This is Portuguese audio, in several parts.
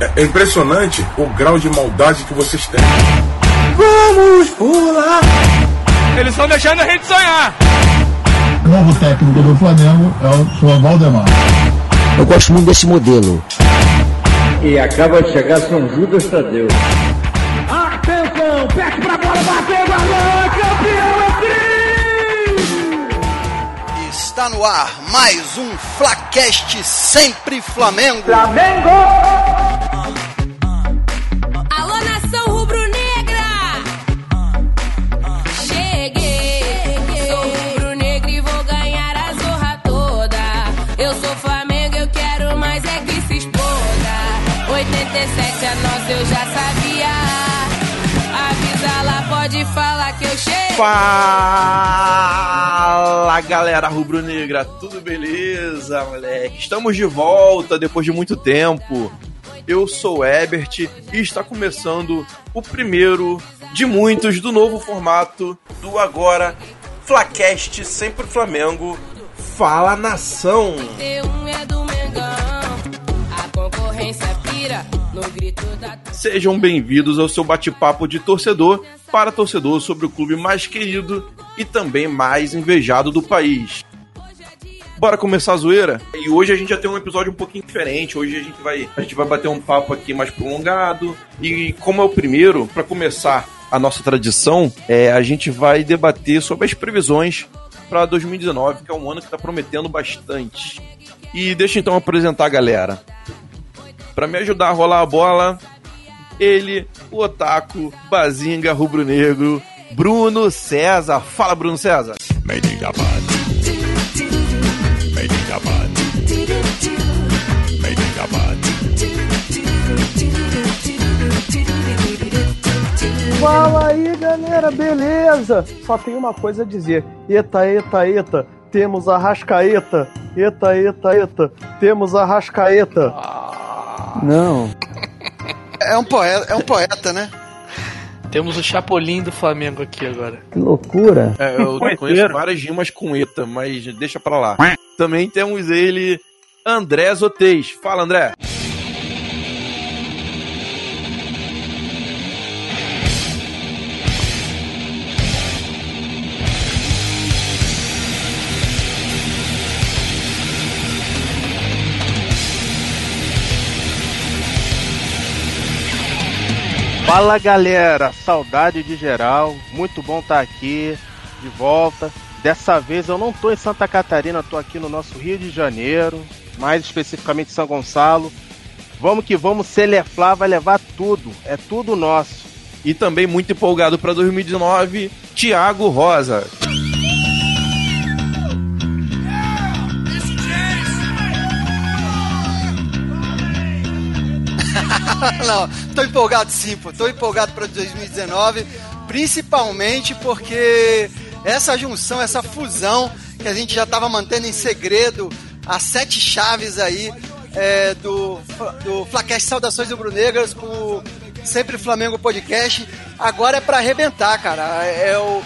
é, é impressionante o grau de maldade que vocês têm. Vamos pular! Eles estão deixando a gente sonhar! O novo técnico do Flamengo é o senhor Valdemar. Eu gosto muito desse modelo. E acaba de chegar São Judas Tadeu. Atenção, perde pra bola, bateu, gol, campeão é Está no ar mais um Flacast Sempre Flamengo. Flamengo! Eu já sabia. Avisa lá, pode falar que eu cheguei. Fala galera rubro-negra, tudo beleza, moleque? Estamos de volta depois de muito tempo. Eu sou o Ebert e está começando o primeiro de muitos do novo formato do agora Flacast Sempre Flamengo Fala Nação. T1 é do Mengão, a concorrência pira Sejam bem-vindos ao seu bate-papo de torcedor para torcedor sobre o clube mais querido e também mais invejado do país. Bora começar a zoeira? E hoje a gente já tem um episódio um pouquinho diferente. Hoje a gente vai, a gente vai bater um papo aqui mais prolongado. E como é o primeiro, para começar a nossa tradição, é, a gente vai debater sobre as previsões para 2019, que é um ano que está prometendo bastante. E deixa então apresentar a galera. Para me ajudar a rolar a bola, ele, o Otaku, Bazinga, Rubro Negro, Bruno César. Fala, Bruno César. Fala aí, galera, beleza? Só tem uma coisa a dizer. Eita, eita, eita, temos a Rascaeta. Eita, eita, eita, temos a Rascaeta. Não. É um poeta, é um poeta né? Temos o Chapolin do Flamengo aqui agora. Que loucura. É, eu conheço várias rimas com ETA, mas deixa pra lá. Também temos ele, André Zotez. Fala, André. Fala galera, saudade de geral, muito bom estar aqui, de volta. Dessa vez eu não tô em Santa Catarina, tô aqui no nosso Rio de Janeiro, mais especificamente São Gonçalo. Vamos que vamos, Celeflá vai levar tudo, é tudo nosso. E também muito empolgado pra 2019, Thiago Rosa. Não, tô empolgado sim, pô. Tô empolgado para 2019, principalmente porque essa junção, essa fusão que a gente já tava mantendo em segredo, as sete chaves aí é, do, do Flacast Saudações Rubro-Negras com o Sempre Flamengo Podcast, agora é para arrebentar, cara. É o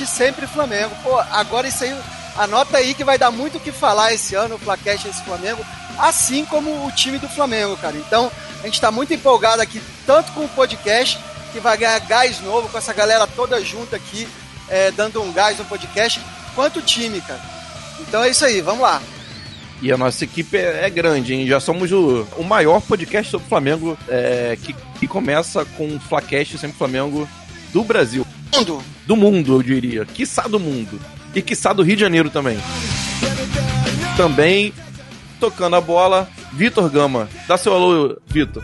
e Sempre Flamengo. Pô, agora isso aí, anota aí que vai dar muito o que falar esse ano, o Flacast esse Flamengo assim como o time do Flamengo, cara. Então, a gente está muito empolgado aqui, tanto com o podcast, que vai ganhar gás novo, com essa galera toda junta aqui, é, dando um gás no podcast, quanto o time, cara. Então é isso aí, vamos lá. E a nossa equipe é, é grande, hein? Já somos o, o maior podcast sobre o Flamengo é, que, que começa com o Flacast sempre Flamengo do Brasil. Mundo. Do mundo, eu diria. Quiçá do mundo. E quiçá do Rio de Janeiro também. Também tocando a bola, Vitor Gama. Dá seu alô, Vitor.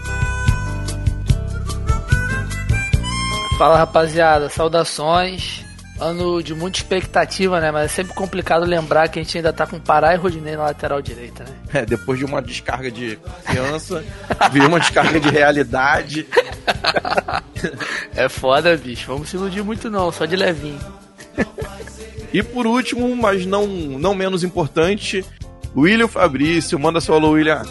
Fala rapaziada, saudações. Ano de muita expectativa, né? Mas é sempre complicado lembrar que a gente ainda tá com Pará e Rodinei na lateral direita, né? É, depois de uma descarga de criança, veio uma descarga de realidade. é foda, bicho. Vamos se iludir muito não, só de levinho. e por último, mas não, não menos importante, William Fabrício, manda seu alô, William.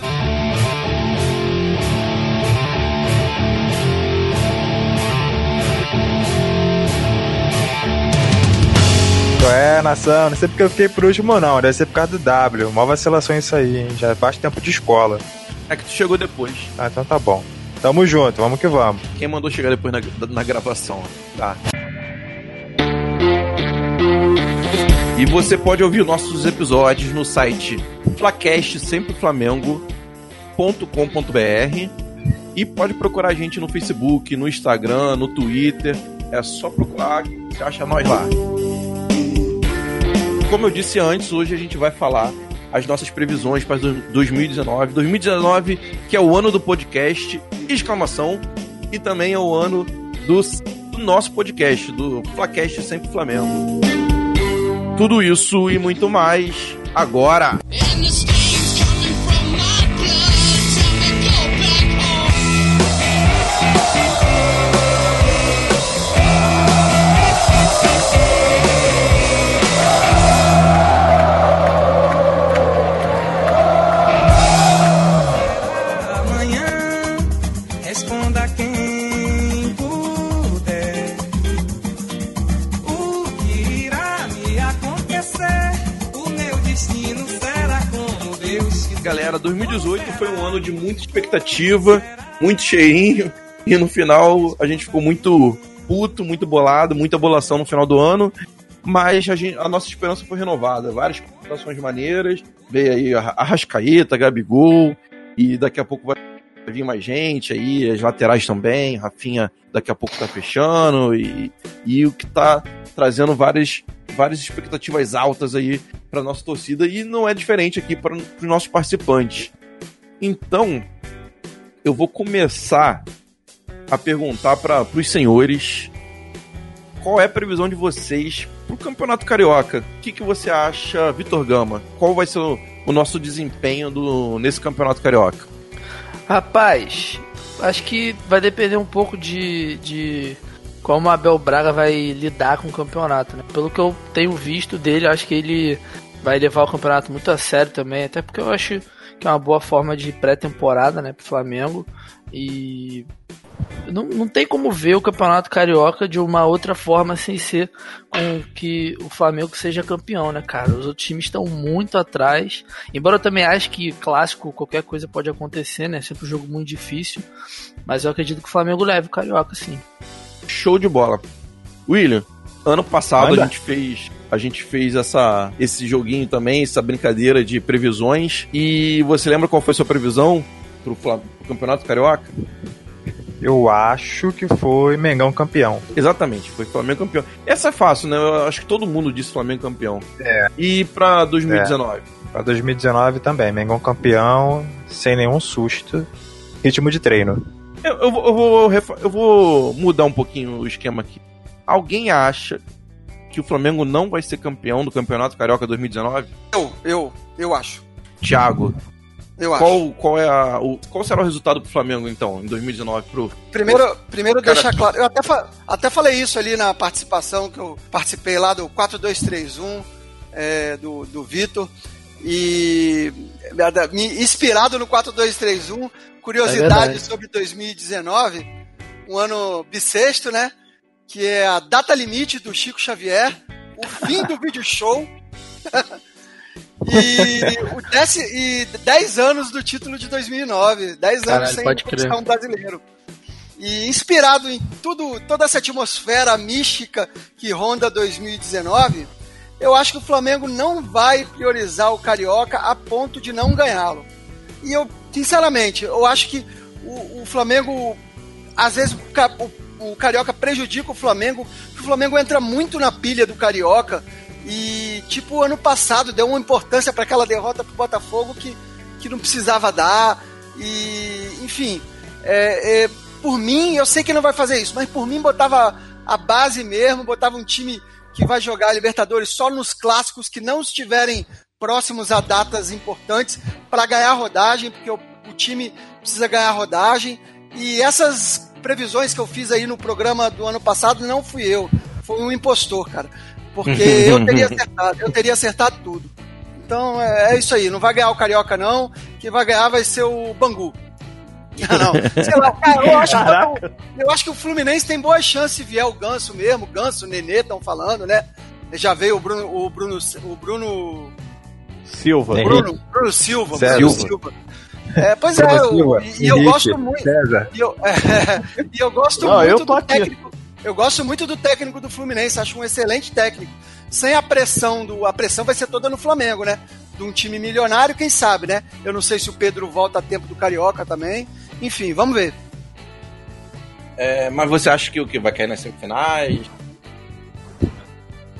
É, nação, não sei porque eu fiquei por último, não. Deve ser por causa do W. Mó vacilação isso aí, hein? Já faz tempo de escola. É que tu chegou depois. Ah, então tá bom. Tamo junto, vamos que vamos. Quem mandou chegar depois na, na gravação? Tá. E você pode ouvir nossos episódios no site flacastsempreflamengo.com.br e pode procurar a gente no Facebook, no Instagram, no Twitter. É só procurar você acha nós lá. Como eu disse antes, hoje a gente vai falar as nossas previsões para 2019. 2019, que é o ano do podcast, exclamação, e também é o ano do, do nosso podcast, do Flacast Sempre Flamengo. Tudo isso e muito mais agora. understand. Ano de muita expectativa, muito cheinho, e no final a gente ficou muito puto, muito bolado, muita bolação no final do ano. Mas a, gente- a nossa esperança foi renovada. Várias contratações maneiras. Veio aí a Arrascaeta, Gabigol. E daqui a pouco vai vir mais gente aí. As laterais também. Rafinha daqui a pouco tá fechando. E, e o que tá trazendo várias, várias expectativas altas aí pra nossa torcida. E não é diferente aqui para os nossos participantes. Então, eu vou começar a perguntar para os senhores qual é a previsão de vocês pro Campeonato Carioca. O que, que você acha, Vitor Gama? Qual vai ser o, o nosso desempenho do, nesse Campeonato Carioca? Rapaz, acho que vai depender um pouco de, de como a Abel Braga vai lidar com o campeonato, né? Pelo que eu tenho visto dele, acho que ele vai levar o campeonato muito a sério também, até porque eu acho que é uma boa forma de pré-temporada, né, pro Flamengo. E não, não tem como ver o campeonato carioca de uma outra forma sem ser com que o Flamengo seja campeão, né, cara? Os outros times estão muito atrás. Embora eu também ache que clássico, qualquer coisa pode acontecer, né? Sempre um jogo muito difícil. Mas eu acredito que o Flamengo leve o carioca, sim. Show de bola. William, ano passado Manda. a gente fez a gente fez essa esse joguinho também, essa brincadeira de previsões. E você lembra qual foi a sua previsão pro, pro Campeonato Carioca? Eu acho que foi Mengão campeão. Exatamente, foi Flamengo campeão. Essa é fácil, né? Eu acho que todo mundo disse Flamengo campeão. É. E pra 2019? Pra 2019 também, Mengão campeão, sem nenhum susto. Ritmo de treino. Eu, eu vou- eu vou, eu vou mudar um pouquinho o esquema aqui. Alguém acha que o Flamengo não vai ser campeão do Campeonato Carioca 2019? Eu, eu, eu acho. Thiago, Eu acho. qual, qual, é a, o, qual será o resultado pro Flamengo, então, em 2019? Pro... Primeiro, primeiro Cara, deixar claro, eu até, fa- até falei isso ali na participação que eu participei lá do 4231 é, do, do Vitor. E é, me inspirado no 4231, É curiosidade verdade. sobre 2019, um ano bissexto, né? Que é a data limite do Chico Xavier, o fim do vídeo show. e, o dez, e 10 anos do título de 2009. 10 anos Caralho, sem conquistar um brasileiro. E inspirado em tudo, toda essa atmosfera mística que ronda 2019, eu acho que o Flamengo não vai priorizar o Carioca a ponto de não ganhá-lo. E eu, sinceramente, eu acho que o, o Flamengo, às vezes, o- o Carioca prejudica o Flamengo, porque o Flamengo entra muito na pilha do Carioca e, tipo, ano passado deu uma importância para aquela derrota pro Botafogo que, que não precisava dar. E, enfim, é, é, por mim, eu sei que não vai fazer isso, mas por mim botava a base mesmo, botava um time que vai jogar a Libertadores só nos clássicos que não estiverem próximos a datas importantes para ganhar rodagem, porque o, o time precisa ganhar rodagem. E essas previsões que eu fiz aí no programa do ano passado não fui eu, foi um impostor, cara. Porque eu teria acertado, eu teria acertado tudo. Então é, é isso aí, não vai ganhar o Carioca não, quem vai ganhar vai ser o Bangu. Não, não. Sei lá, cara, eu acho, que, eu acho que o Fluminense tem boa chance se vier o Ganso mesmo, Ganso, Nenê estão falando, né? Já veio o Bruno, o Bruno, o Bruno, Silva. Bruno, Bruno Silva, Bruno Silva. É, pois é, eu, e, e eu gosto muito. César. E eu, e eu gosto Não, muito eu do aqui. técnico. Eu gosto muito do técnico do Fluminense, acho um excelente técnico. Sem a pressão do. A pressão vai ser toda no Flamengo, né? De um time milionário, quem sabe, né? Eu não sei se o Pedro volta a tempo do Carioca também. Enfim, vamos ver. É, mas você acha que o que vai cair nas semifinais?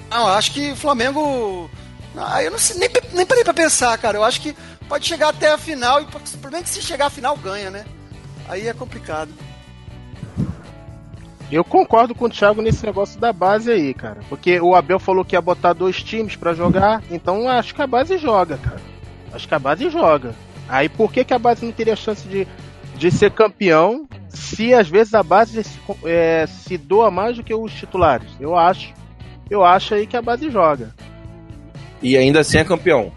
Não, eu acho que o Flamengo. Ah, eu não sei, nem, nem parei pra pensar, cara. Eu acho que pode chegar até a final e o problema é que se chegar à final ganha, né? Aí é complicado. Eu concordo com o Thiago nesse negócio da base aí, cara. Porque o Abel falou que ia botar dois times pra jogar, então acho que a base joga, cara. Acho que a base joga. Aí por que, que a base não teria chance de, de ser campeão se às vezes a base se, é, se doa mais do que os titulares? Eu acho. Eu acho aí que a base joga. E ainda assim é campeão.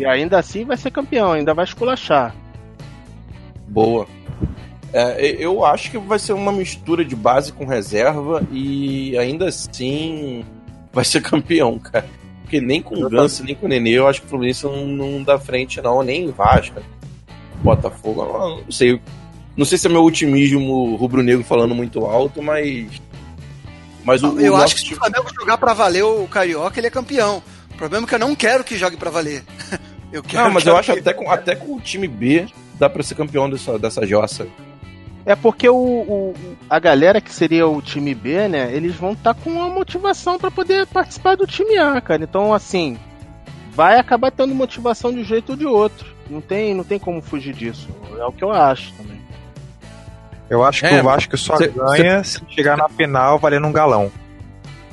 E ainda assim vai ser campeão, ainda vai esculachar. Boa. É, eu acho que vai ser uma mistura de base com reserva e ainda assim vai ser campeão, cara. Porque nem com o Ganso, nem com o Nenê, eu acho que o Fluminense não, não dá frente, não. Nem Vasco, Botafogo, não sei. Não sei se é meu otimismo rubro-negro falando muito alto, mas. Mas o, eu o acho que se o Flamengo jogar pra valer o Carioca, ele é campeão. O problema é que eu não quero que jogue pra valer. Eu quero Não, mas que eu acho até com, até com o time B dá pra ser campeão dessa, dessa jossa. É porque o, o- a galera que seria o time B, né? Eles vão estar com uma motivação pra poder participar do time A, cara. Então, assim, vai acabar tendo motivação de um jeito ou de outro. Não tem, não tem como fugir disso. É o que eu acho também. Eu acho que É, o Vasco só cê- ganha se chegar na final valendo um galão.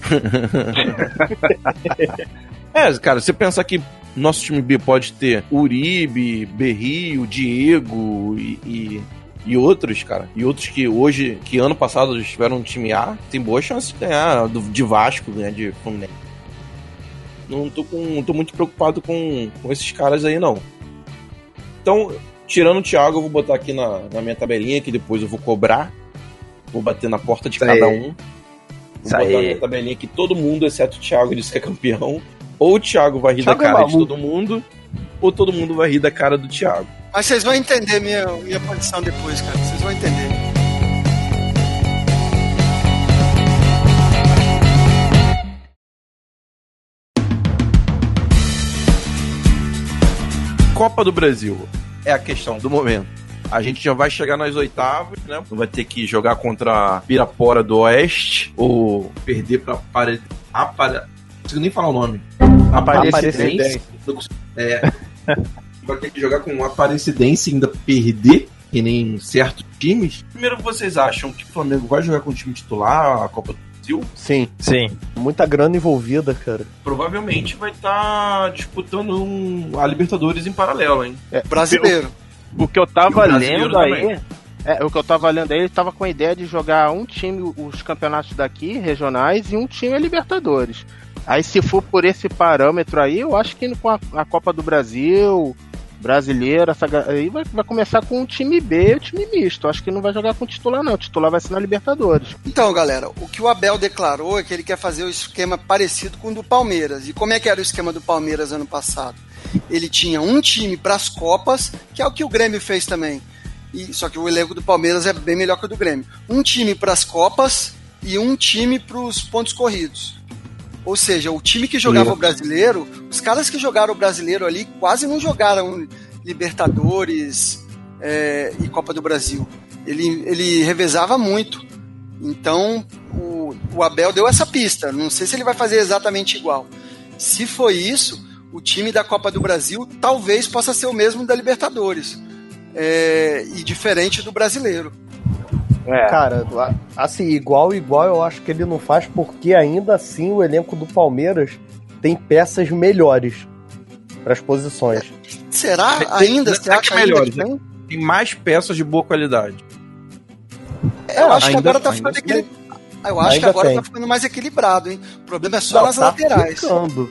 É, cara, você pensar que nosso time B pode ter Uribe, Berrio, Diego e, e, e outros, cara. E outros que hoje, que ano passado estiveram no time A, tem boa chance de ganhar do- de Vasco, ganhar de Fluminense. Não tô, com, não tô muito preocupado com, com esses caras aí, não. Então, tirando o Thiago, eu vou botar aqui na, na minha tabelinha, que depois eu vou cobrar. Vou bater na porta de Isso cada aí. um. Vou Isso botar na aí. minha tabelinha que todo mundo, exceto o Thiago, disse que é campeão. Ou o Thiago vai rir Thiago da é cara de maluco. todo mundo, ou todo mundo vai rir da cara do Thiago. Mas vocês vão entender minha, minha posição depois, cara. Vocês vão entender. Copa do Brasil é a questão do momento. A gente já vai chegar nas oitavas, né? Vai ter que jogar contra a Pirapora do Oeste ou perder pra Apare... Consigo nem falar o nome. Aparecidense. É. Vai ter que jogar com o Aparecidense e ainda perder, que nem certos times. Primeiro, vocês acham que o Flamengo vai jogar com o time titular a Copa do Brasil? Sim, Sim. muita grana envolvida, cara. Provavelmente vai estar disputando um- a Libertadores em paralelo, hein? É, Brasileiro. O que eu tava o lendo aí. também. É, o que eu tava lendo aí, ele tava com a ideia de jogar um time, os campeonatos daqui, regionais, e um time a Libertadores. Aí se for por esse parâmetro aí, eu acho que com a, a Copa do Brasil, brasileira, essa, aí vai, vai começar com o time B e o time misto. Acho que não vai jogar com o titular, não. O titular vai ser na Libertadores. Então, galera, o que o Abel declarou é que ele quer fazer o esquema parecido com o do Palmeiras. E como é que era o esquema do Palmeiras ano passado? Ele tinha um time para as Copas, que é o que o Grêmio fez também. E, só que o elenco do Palmeiras é bem melhor que o do Grêmio. Um time para as Copas e um time para os pontos corridos. Ou seja, o time que jogava o brasileiro, os caras que jogaram o brasileiro ali quase não jogaram Libertadores é, e Copa do Brasil. Ele, ele revezava muito. Então, o, o Abel deu essa pista. Não sei se ele vai fazer exatamente igual. Se foi isso, o time da Copa do Brasil talvez possa ser o mesmo da Libertadores. É, e diferente do brasileiro. É. Cara, assim, igual, igual eu acho que ele não faz, porque ainda assim o elenco do Palmeiras tem peças melhores para as posições. Será Tem- ainda? tem- é acha que ainda melhores, que tem? Tem mais peças de boa qualidade. Eu acho que ainda- agora tá ficando equilibrado. Eu acho que Ainda agora tem. tá ficando mais equilibrado, hein? O problema é só nas tá laterais. ficando.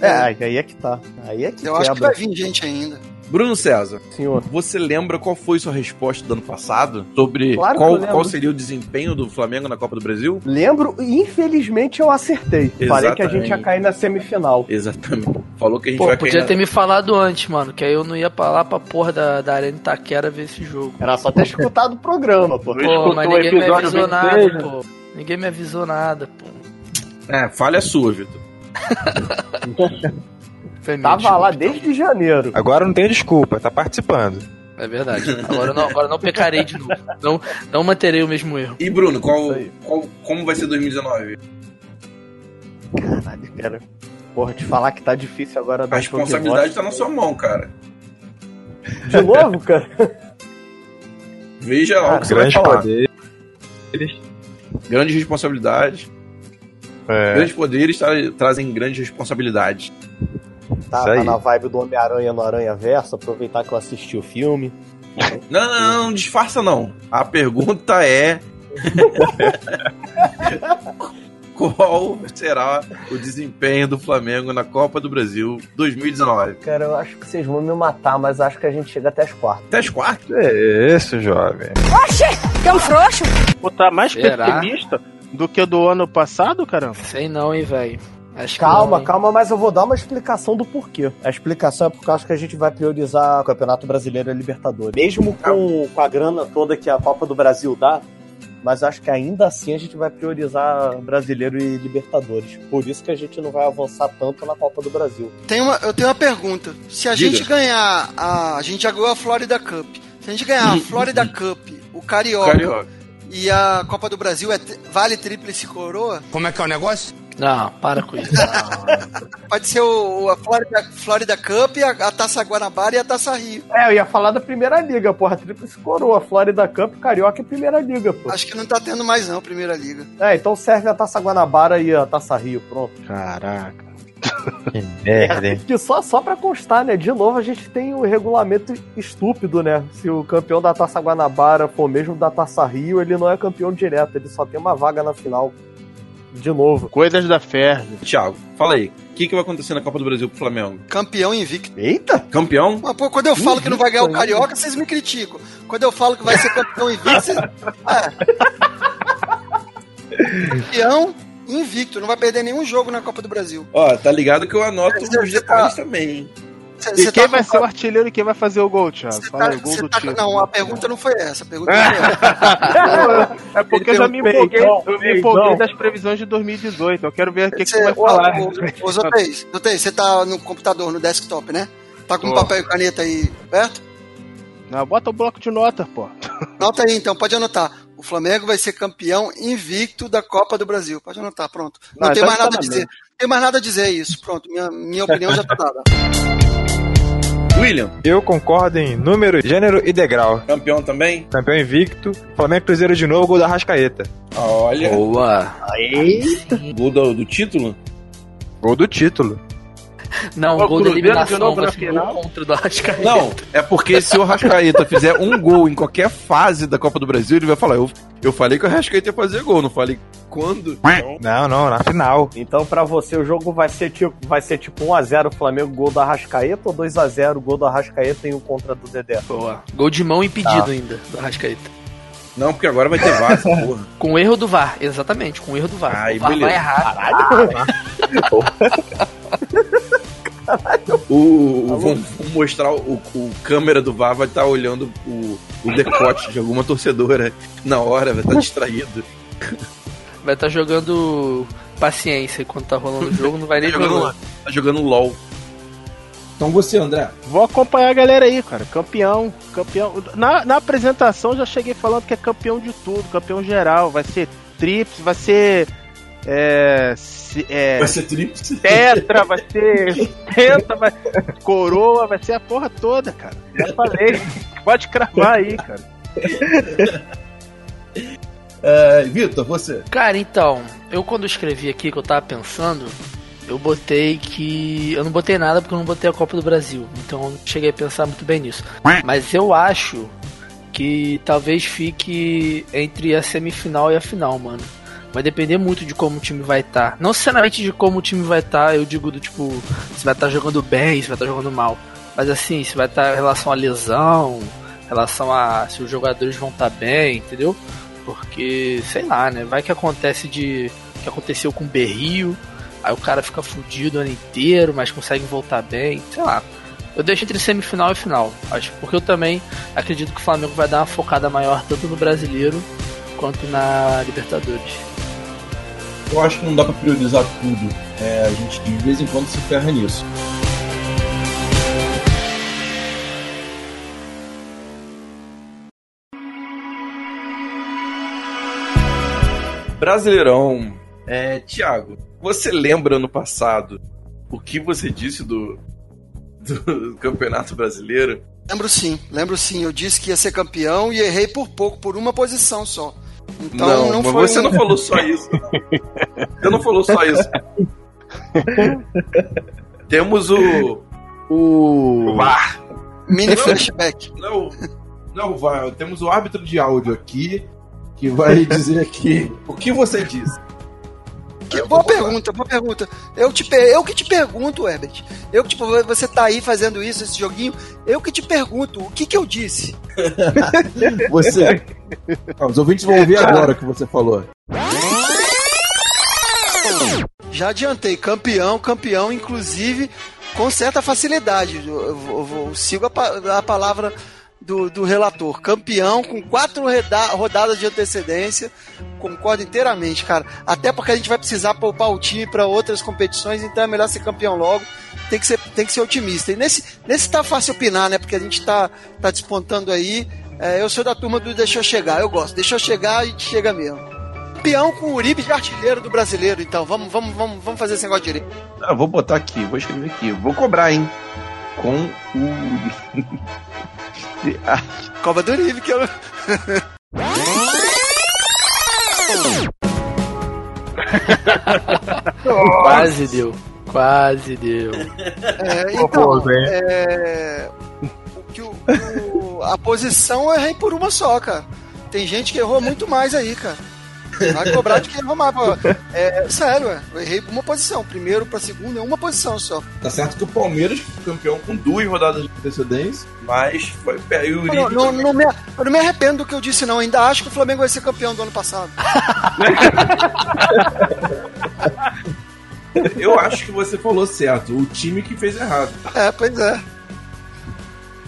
É, aí é que tá. Aí é que Eu acho que quebra, vai vir gente ainda. Bruno César, senhor. você lembra qual foi sua resposta do ano passado sobre Claro qual, qual seria o desempenho do Flamengo na Copa do Brasil? Lembro, e infelizmente eu acertei. Falei que a gente ia Exatamente. cair na semifinal. Exatamente. Falou que a gente Pô, vai podia cair ter na- me falado antes, mano, que aí eu não ia pra lá pra porra da, da Arena Itaquera ver esse jogo. Era só ter escutado o programa, pô. Pô, mas ninguém me avisou nada, pô. Ninguém me avisou nada, pô. É, falha sua, Vitor. Tava lá então. desde janeiro. Agora não tem desculpa, tá participando. É verdade. Agora não, agora não pecarei de novo. Não, não manterei o mesmo erro. E Bruno, qual, qual- como vai ser 2019? Caralho, cara. Porra, te falar que tá difícil agora A responsabilidade tá na sua mão, cara. De novo, cara? Veja lá o que você vai Grande falar. poder. Grandes responsabilidades. É. Grandes poderes tra- trazem grandes responsabilidades. Tá, tá na vibe do Homem-Aranha no Aranha Verso, aproveitar que eu assisti o filme. Não, não, não, não disfarça não. A pergunta é. Qual será o desempenho do Flamengo na Copa do Brasil 2019? Cara, eu acho que vocês vão me matar, mas acho que a gente chega até as quartas. Até as quartas? É isso, jovem. Oxi, que é um frouxo? Pô, tá mais Será? pessimista do que do ano passado, caramba? Sei não, hein, velho. Acho que Calma, hein. calma, mas eu vou dar uma explicação do porquê. A explicação é porque eu acho que a gente vai priorizar o Campeonato Brasileiro e a Libertadores. Mesmo com, com a grana toda que a Copa do Brasil dá, mas acho que ainda assim a gente vai priorizar Brasileiro e Libertadores. Por isso que a gente não vai avançar tanto na Copa do Brasil. Tem uma, eu tenho uma pergunta. Se a Diga. gente ganhar. A, a gente já ganhou a Florida Cup. Se a gente ganhar a Florida Cup, o Carioca, Carioca. e a Copa do Brasil, é, vale tríplice coroa? Como é que é o negócio? Não, para com isso. Pode ser o, a Florida, Florida Cup, a, a Taça Guanabara e a Taça Rio. É, eu ia falar da Primeira Liga, porra. Tríplice Coroa, Florida Cup, Carioca e Primeira Liga, pô. Acho que não tá tendo mais não, Primeira Liga. É, então serve a Taça Guanabara e a Taça Rio, pronto. Caraca. Que merda, hein? Que só, só pra constar, né? De novo, a gente tem o regulamento estúpido, né? Se o campeão da Taça Guanabara for mesmo da Taça Rio, ele não é campeão direto, ele só tem uma vaga na final. De novo. Coisas da Ferg. Thiago, fala aí. O que, que vai acontecer na Copa do Brasil pro Flamengo? Campeão invicto. Eita! Campeão? Mas, pô, quando eu falo que não vai ganhar o Invicto ainda. Carioca, vocês me criticam. Quando eu falo que vai ser campeão invicto, vocês... É. Campeão invicto, não vai perder nenhum jogo na Copa do Brasil. Ó, tá ligado que eu anoto os detalhes tá- também, hein? Cê- E cê quem tá vai com- ser o artilheiro e quem vai fazer o gol, Thiago? cê Fala tá- aí, gol do tá-. Não, a pergunta não foi essa. A pergunta foi essa. É porque eu já me empolguei, peidão, eu me empolguei das previsões de 2018. Eu quero ver o que, que Cê- você vai falar. ô, Ô, Zotei, Zotei, você tá no computador, no desktop, né? Tá com Tô. papel e caneta aí perto? Não, bota o bloco de nota, pô. Anota aí então, pode anotar. O Flamengo vai ser campeão invicto da Copa do Brasil. Pode anotar, pronto. Não, Não, tem então mais nada a dizer. Não tem mais nada a dizer isso. Pronto, minha, minha opinião já tá dada. William, Eu concordo em número, gênero e degrau. campeão também? Campeão invicto, Flamengo Cruzeiro de novo, gol da Rascaeta. Olha, Boa. gol do, do título? Gol do título. Não, Ô, gol da eliminação novo vai na ser gol contra o do Arrascaeta. Não, é porque se o Arrascaeta fizer um gol em qualquer fase da Copa do Brasil, ele vai falar: eu, eu falei que o Arrascaeta ia fazer gol, não falei quando. Não, não, na final. Então, pra você, o jogo vai ser tipo, vai ser tipo 1x0 Flamengo, gol da Arrascaeta, ou 2x0, gol do Arrascaeta e um contra do Dedé? Boa. Gol de mão impedido ainda, do Arrascaeta. não, porque agora vai ter VAR, essa porra. Com o erro do VAR, exatamente, com o erro do VAR. Aí, o VAR beleza. vai errar. O, o- vamos, vamos mostrar o, o câmera do VAR vai estar olhando o, o decote de alguma torcedora na hora, vai estar distraído. Vai estar jogando paciência enquanto tá rolando o jogo, não vai nem Tá jogando, jogar. tá jogando LOL. Então você, André. Vou acompanhar a galera aí, cara. Campeão, campeão. Na, na apresentação eu já cheguei falando que é campeão de tudo, campeão geral. Vai ser trips, vai ser. É, se- é, ser tríplice? tetra, vai ser penta, vai, coroa, vai ser a porra toda, cara. Já falei. Pode cravar aí, cara. É, Vitor, você. Cara, então, eu quando escrevi aqui que eu tava pensando, eu botei que. Eu não botei nada porque eu não botei a Copa do Brasil. Então eu não cheguei a pensar muito bem nisso. Mas eu acho que talvez fique entre a semifinal e a final, mano. Vai depender muito de como o time vai estar. Não necessariamente de como o time vai estar, eu digo do tipo, se vai estar jogando bem, se vai estar jogando mal. Mas assim, se vai estar em relação à lesão, em relação a se os jogadores vão estar bem, entendeu? Porque, sei lá, né? Vai que acontece de. que aconteceu com o Berrio, Aí o cara fica fudido o ano inteiro, mas consegue voltar bem, sei lá. Eu deixo entre semifinal e final, acho, porque eu também acredito que o Flamengo vai dar uma focada maior tanto no brasileiro quanto na Libertadores. Eu acho que não dá pra priorizar tudo. É, a gente de vez em quando se ferra nisso. Brasileirão. É, Thiago, você lembra no passado o que você disse do, do Campeonato Brasileiro? Lembro sim, lembro sim. Eu disse que ia ser campeão e errei por pouco, por uma posição só. Então não, não, mas foi você não falou só isso. Você não falou só isso. Temos o. O. VAR. Mini Não, flashback. Não, não, VAR. Temos o árbitro de áudio aqui que vai dizer aqui o que você disse. Que- boa pergunta, boa pergunta. Eu, te, eu que te pergunto, Herbert. Eu que, tipo, você tá aí fazendo isso, esse joguinho. Eu que te pergunto, o que que eu disse? Você. Ah, os ouvintes vão ouvir agora o que você falou. Já adiantei, campeão, campeão, inclusive com certa facilidade. Eu, eu eu sigo a, a palavra do, do relator. Campeão com quatro rodadas de antecedência. Concordo inteiramente, cara. Até porque a gente vai precisar poupar o time para outras competições, então é melhor ser campeão logo. Tem que ser, tem que ser otimista. E nesse, nesse tá fácil opinar, né? Porque a gente tá, tá despontando aí. É, eu sou da turma do Deixa eu chegar. Eu gosto. Deixa eu chegar e chega mesmo. Campeão com o Uribe de artilheiro do brasileiro, então. Vamos, vamos, vamos, vamos fazer esse negócio direito. Ah, vou botar aqui, vou escrever aqui. Vou cobrar, hein? Com o. Cova do Uribe, que eu. Quase deu. Quase deu. É, então, hein? é, o que o- o- a posição eu errei por uma só, cara. Tem gente que errou muito mais aí, cara. Vai cobrar de quem errou mais. É, sério, é. eu errei uma posição. Primeiro pra segunda é uma posição só. Tá certo que o Palmeiras foi campeão com duas rodadas de antecedência, mas foi pé. O Não, não, não me, eu não me arrependo do que eu disse, não. Ainda acho que o Flamengo vai ser campeão do ano passado. Eu acho que você falou certo. O time que fez errado. É, pois é.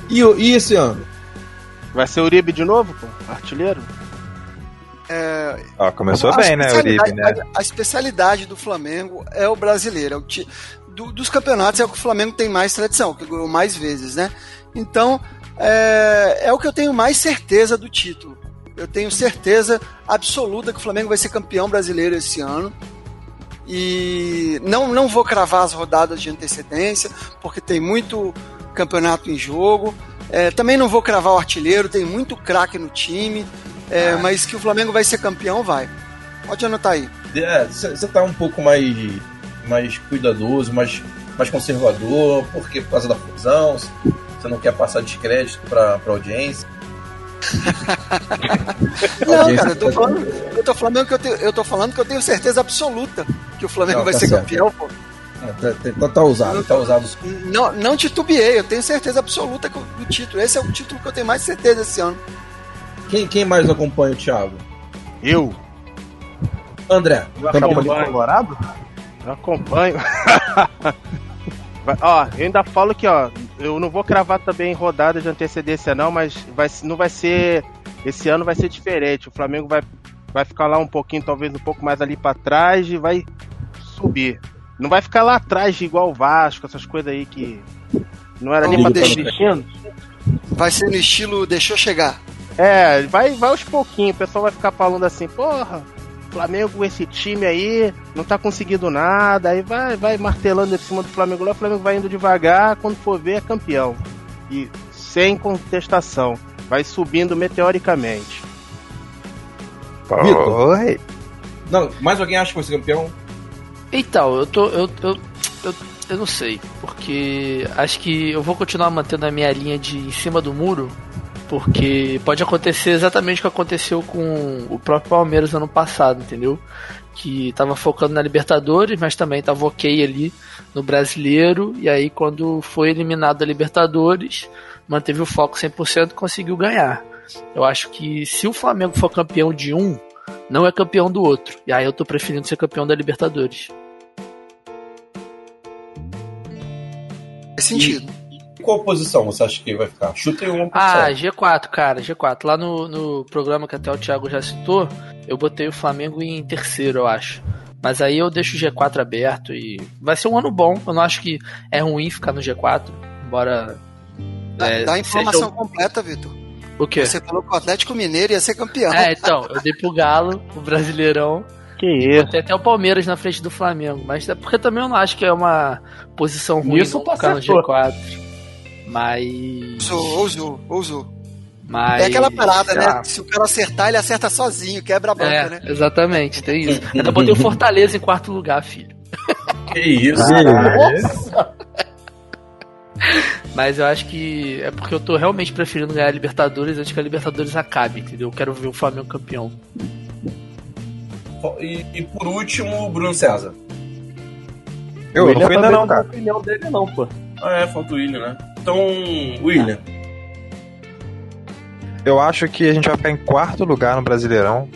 E, e esse ano? Vai ser o Uribe de novo, pô? Artilheiro? É, Ó, começou A bem, né, especialidade- Uribe, né? A, a especialidade do Flamengo é o brasileiro. É o ti- do- dos campeonatos é o que o Flamengo tem mais tradição, que ganhou mais vezes, né? Então, é, é o que eu tenho mais certeza do título. Eu tenho certeza absoluta que o Flamengo vai ser campeão brasileiro esse ano. E não, não vou cravar as rodadas de antecedência, porque tem muito campeonato em jogo. É, também não vou cravar o artilheiro, tem muito craque no time. É, Mas que o Flamengo vai ser campeão, vai. Pode anotar aí. É, você tá um pouco mais, mais cuidadoso, mais, mais conservador, porque por causa da fusão, você não quer passar descrédito pra, pra audiência. Não, cara, eu tô tá- falando, eu tô falando que eu, tenho, eu tô falando que eu tenho certeza absoluta que o Flamengo Não, vai tá ser certo. campeão, pô. Ah, Tá, tá, tá usado, tá usado. Não, não titubeei, eu tenho certeza absoluta que o- do título. Esse é o título que eu tenho mais certeza esse ano. Quem, quem mais acompanha o Thiago? Eu. André, também acompanho. Colorado? Eu acompanho. Ó, eu ainda falo que, ó, eu não vou cravar também rodada de antecedência não, mas vai, não vai ser esse ano vai ser diferente. O Flamengo vai, vai ficar lá um pouquinho, talvez um pouco mais ali pra trás e vai subir. Não vai ficar lá atrás igual o Vasco, essas coisas aí que não era nem pra ter. Vai ser no estilo deixou chegar. É, vai, vai aos pouquinhos. O pessoal vai ficar falando assim, porra, Flamengo com esse time aí não tá conseguindo nada. Aí vai, vai martelando em cima do Flamengo lá. O Flamengo vai indo devagar. Quando for ver, é campeão. E sem contestação. Vai subindo meteoricamente. Oi. Não, mais alguém acha que vai ser campeão? Então, eu tô. Eu, eu, eu, eu não sei. Porque acho que eu vou continuar mantendo a minha linha de em cima do muro. Porque pode acontecer exatamente o que aconteceu com o próprio Palmeiras ano passado, entendeu? Que tava focando na Libertadores, mas também tava ok ali no brasileiro. E aí, quando foi eliminado da Libertadores, manteve o foco 100% e conseguiu ganhar. Eu acho que se o Flamengo for campeão de um, não é campeão do outro. E aí eu tô preferindo ser campeão da Libertadores. Sentido. E qual posição você acha que vai ficar? Chuta em uma posição. Ah, G4, cara, G4. Lá no, no programa que até o Thiago já citou, eu botei o Flamengo em terceiro, eu acho. Mas aí eu deixo o G4 aberto e vai ser um ano bom. Eu não acho que é ruim ficar no G4, embora. Dá, é, dá a informação seja completa, Vitor. O quê? Você falou que o Atlético Mineiro ia ser campeão. É, então, eu dei pro Galo, o Brasileirão. Que isso? Tem até o Palmeiras na frente do Flamengo. Mas é porque também eu não acho que é uma posição ruim Isso ficar no acertou. G4. Mas. Ousou, ousou, ousou. mas É aquela parada, sei né? lá. Se o cara acertar, ele acerta sozinho, quebra a banca, É, né? exatamente, tem isso. Ainda botei o Fortaleza em quarto lugar, filho. Que isso? Mas eu acho que é porque eu tô realmente preferindo ganhar a Libertadores antes que a Libertadores acabe, entendeu? Eu quero ver o Flamengo campeão. E, e por último, o Bruno César. Eu O não fui ainda não, cara. opinião dele, não, pô. Ah, é, falta o William, né? Então, William. Eu acho que a gente vai ficar em quarto lugar no Brasileirão.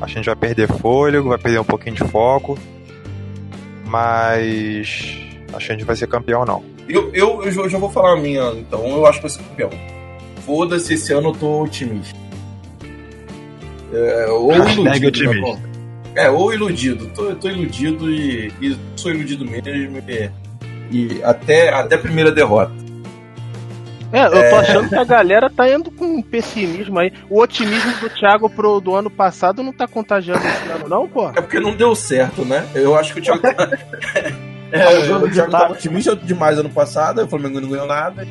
Acho que a gente vai perder fôlego, vai perder um pouquinho de foco. Mas. Acho que a gente vai ser campeão, não. Eu, eu, eu já- já vou falar a minha, então. Eu acho que vai ser campeão. Foda-se, esse ano eu tô otimista. É, ou Hashtag iludido. né, bom? É, ou iludido. Tô, tô iludido e, e sou iludido mesmo. E, e até, até a primeira derrota. É, eu tô achando que a galera tá indo com um pessimismo aí. O otimismo do Thiago pro do ano passado não tá contagiando esse ano, não, pô? É porque não deu certo, né? Eu acho que o Thiago. Tá é, usando o Thiago tava tática. otimista demais ano passado, o Flamengo não ganhou nada.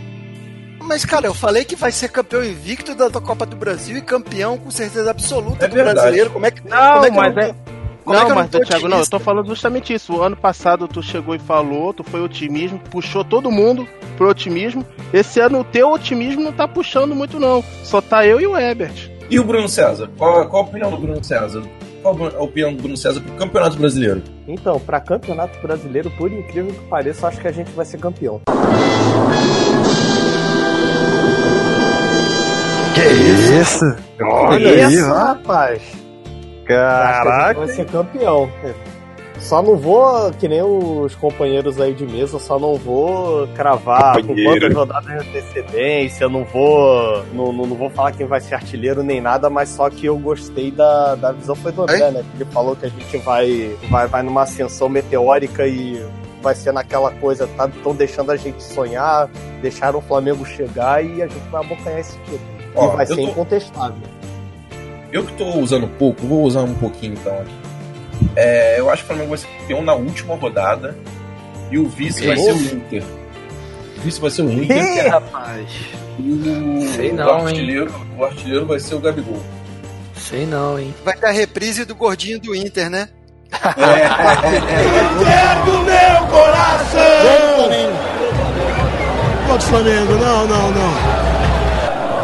Mas, cara, eu falei que vai ser campeão invicto da Copa do Brasil e campeão com certeza absoluta É do verdade. brasileiro. Como é que, Não, como é que mas eu é. não, como é não, que eu mas, tô Thiago, não, eu tô falando justamente isso. O ano passado tu chegou e falou, tu foi otimismo, puxou todo mundo pro otimismo. Esse ano o teu otimismo não tá puxando muito, não. Só tá eu e o Ebert. E o Bruno César? Qual, qual a opinião do Bruno César? Qual a opinião do Bruno César pro Campeonato Brasileiro? Então, pra campeonato brasileiro, por incrível que pareça, eu acho que a gente vai ser campeão. Que isso? Olha aí, Isso, ó. rapaz. Que Caraca. vai ser campeão. Só não vou, que nem os companheiros aí de mesa, só não vou cravar com quantas rodadas de antecedência, não vou. Não, não, não vou falar quem vai ser artilheiro nem nada, mas só que eu gostei da, da visão foi do André, né? Que ele falou que a gente vai, vai, vai numa ascensão meteórica e vai ser naquela coisa, tá? Estão deixando a gente sonhar, deixaram o Flamengo chegar e a gente vai abocanhar esse título. Ó, e vai ser tô- incontestável. Eu que tô usando pouco, vou usar um pouquinho então aqui. É, eu acho que o Flamengo vai ser campeão na última rodada e o vice vai ser o Inter. O vice vai ser o Inter Ih, rapaz. e o, Sei o não, hein? artilheiro, o artilheiro vai ser o Gabigol. Sei não, hein? Vai ter a reprise do gordinho do Inter, né?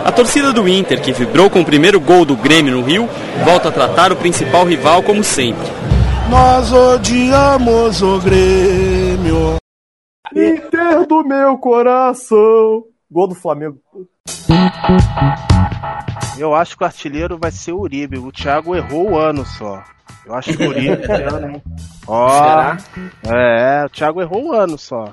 A torcida do Inter, que vibrou com o primeiro gol do Grêmio no Rio, volta a tratar o principal rival como sempre. Nós odiamos o Grêmio. Inter do meu coração. Gol do Flamengo. Eu acho que o artilheiro vai ser o Uribe. O Thiago errou o ano só. Eu acho que o Uribe esse ano. Ó, Será? é, o Thiago errou o ano só.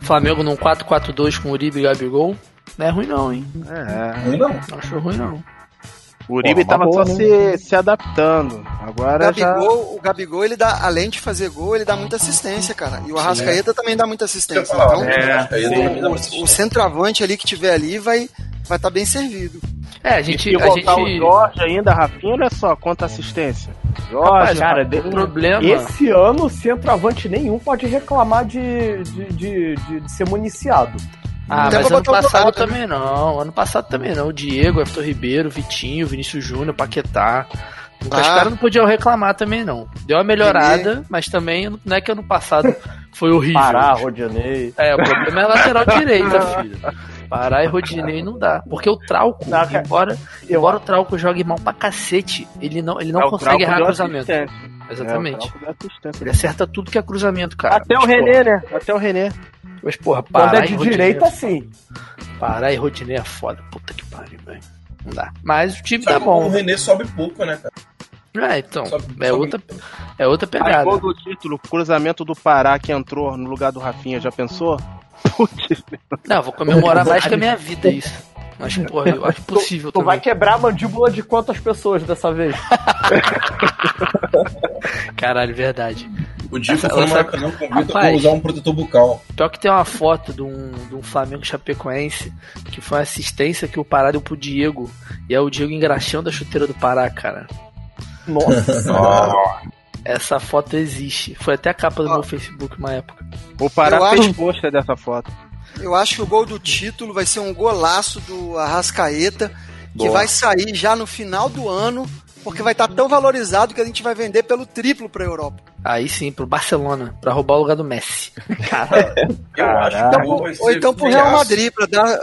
Flamengo num 4-4-2 com Uribe e Gabigol. Não é ruim não, hein? É. Não, não. Não acho ruim não. O Uribe Porra, tava boa, só né? se, se adaptando. O Agora já. Gabigol, o Gabigol, ele dá, além de fazer gol, ele dá muita assistência, cara. E o Arrascaeta também dá muita assistência. Então? Aí o- o, o centroavante ali que tiver ali vai vai estar bem servido. É, a E gente. se A voltar o gente... Jorge ainda, Rafinha, olha só, quanta assistência. Jorge, Rapaz, cara, o problema. Esse ano, centroavante nenhum pode reclamar de, de, de, de- de ser municiado. Ah, Até mas ano passado Dourado, né? também não. Ano passado também não. O Diego, Everton Ribeiro, Vitinho, Vinícius Júnior, Paquetá. Os Ah. caras não podiam reclamar também, não. Deu uma melhorada, mas também não é que ano passado foi horrível. Pará, Rodinei. É, o problema é lateral direita, filho. Pará e Rodinei não dá. Porque o Trauco, Não, embora, embora o Trauco jogue mal pra cacete, ele não, ele não É, consegue errar cruzamento. assistência. Exatamente. É, o ele acerta tudo que é cruzamento, cara. Até o Mas, René, né? Até o René. Mas, porra, Quando Pará é e de direita, é sim. Pará e Rodinei é foda. Puta que pariu, velho. Não dá. Mas o time tá bom. O René sobe pouco, né, cara? É, então. Sobe- É sobe- outra, é outra Aí, pegada. gol do título, cruzamento do Pará que entrou no lugar do Rafinha, já pensou? Não, eu vou comemorar mais que a minha vida isso. Mas, porra, eu acho possível Tu também. vai quebrar a mandíbula de quantas pessoas dessa vez? Caralho, verdade. O Dico Essa- foi essa- uma canal convida pra Rapaz, usar um protetor bucal. Pior que tem uma foto de um, de um Flamengo Chapecoense que foi uma assistência que o Pará deu pro Diego. E é o Diego engraxando a chuteira do Pará, cara. Nossa. Essa foto existe. Foi até a capa do meu Facebook uma época. O Pará Eu fez acho- pôster dessa foto. Eu acho que o gol do título vai ser um golaço do Arrascaeta, que Boa. vai sair já no final do ano, porque vai estar tão valorizado que a gente vai vender pelo triplo pra Europa. Aí sim, pro Barcelona, pra roubar o lugar do Messi. Eu acho que o gol vai Ou ser então pro Real. Madrid, pra, dar,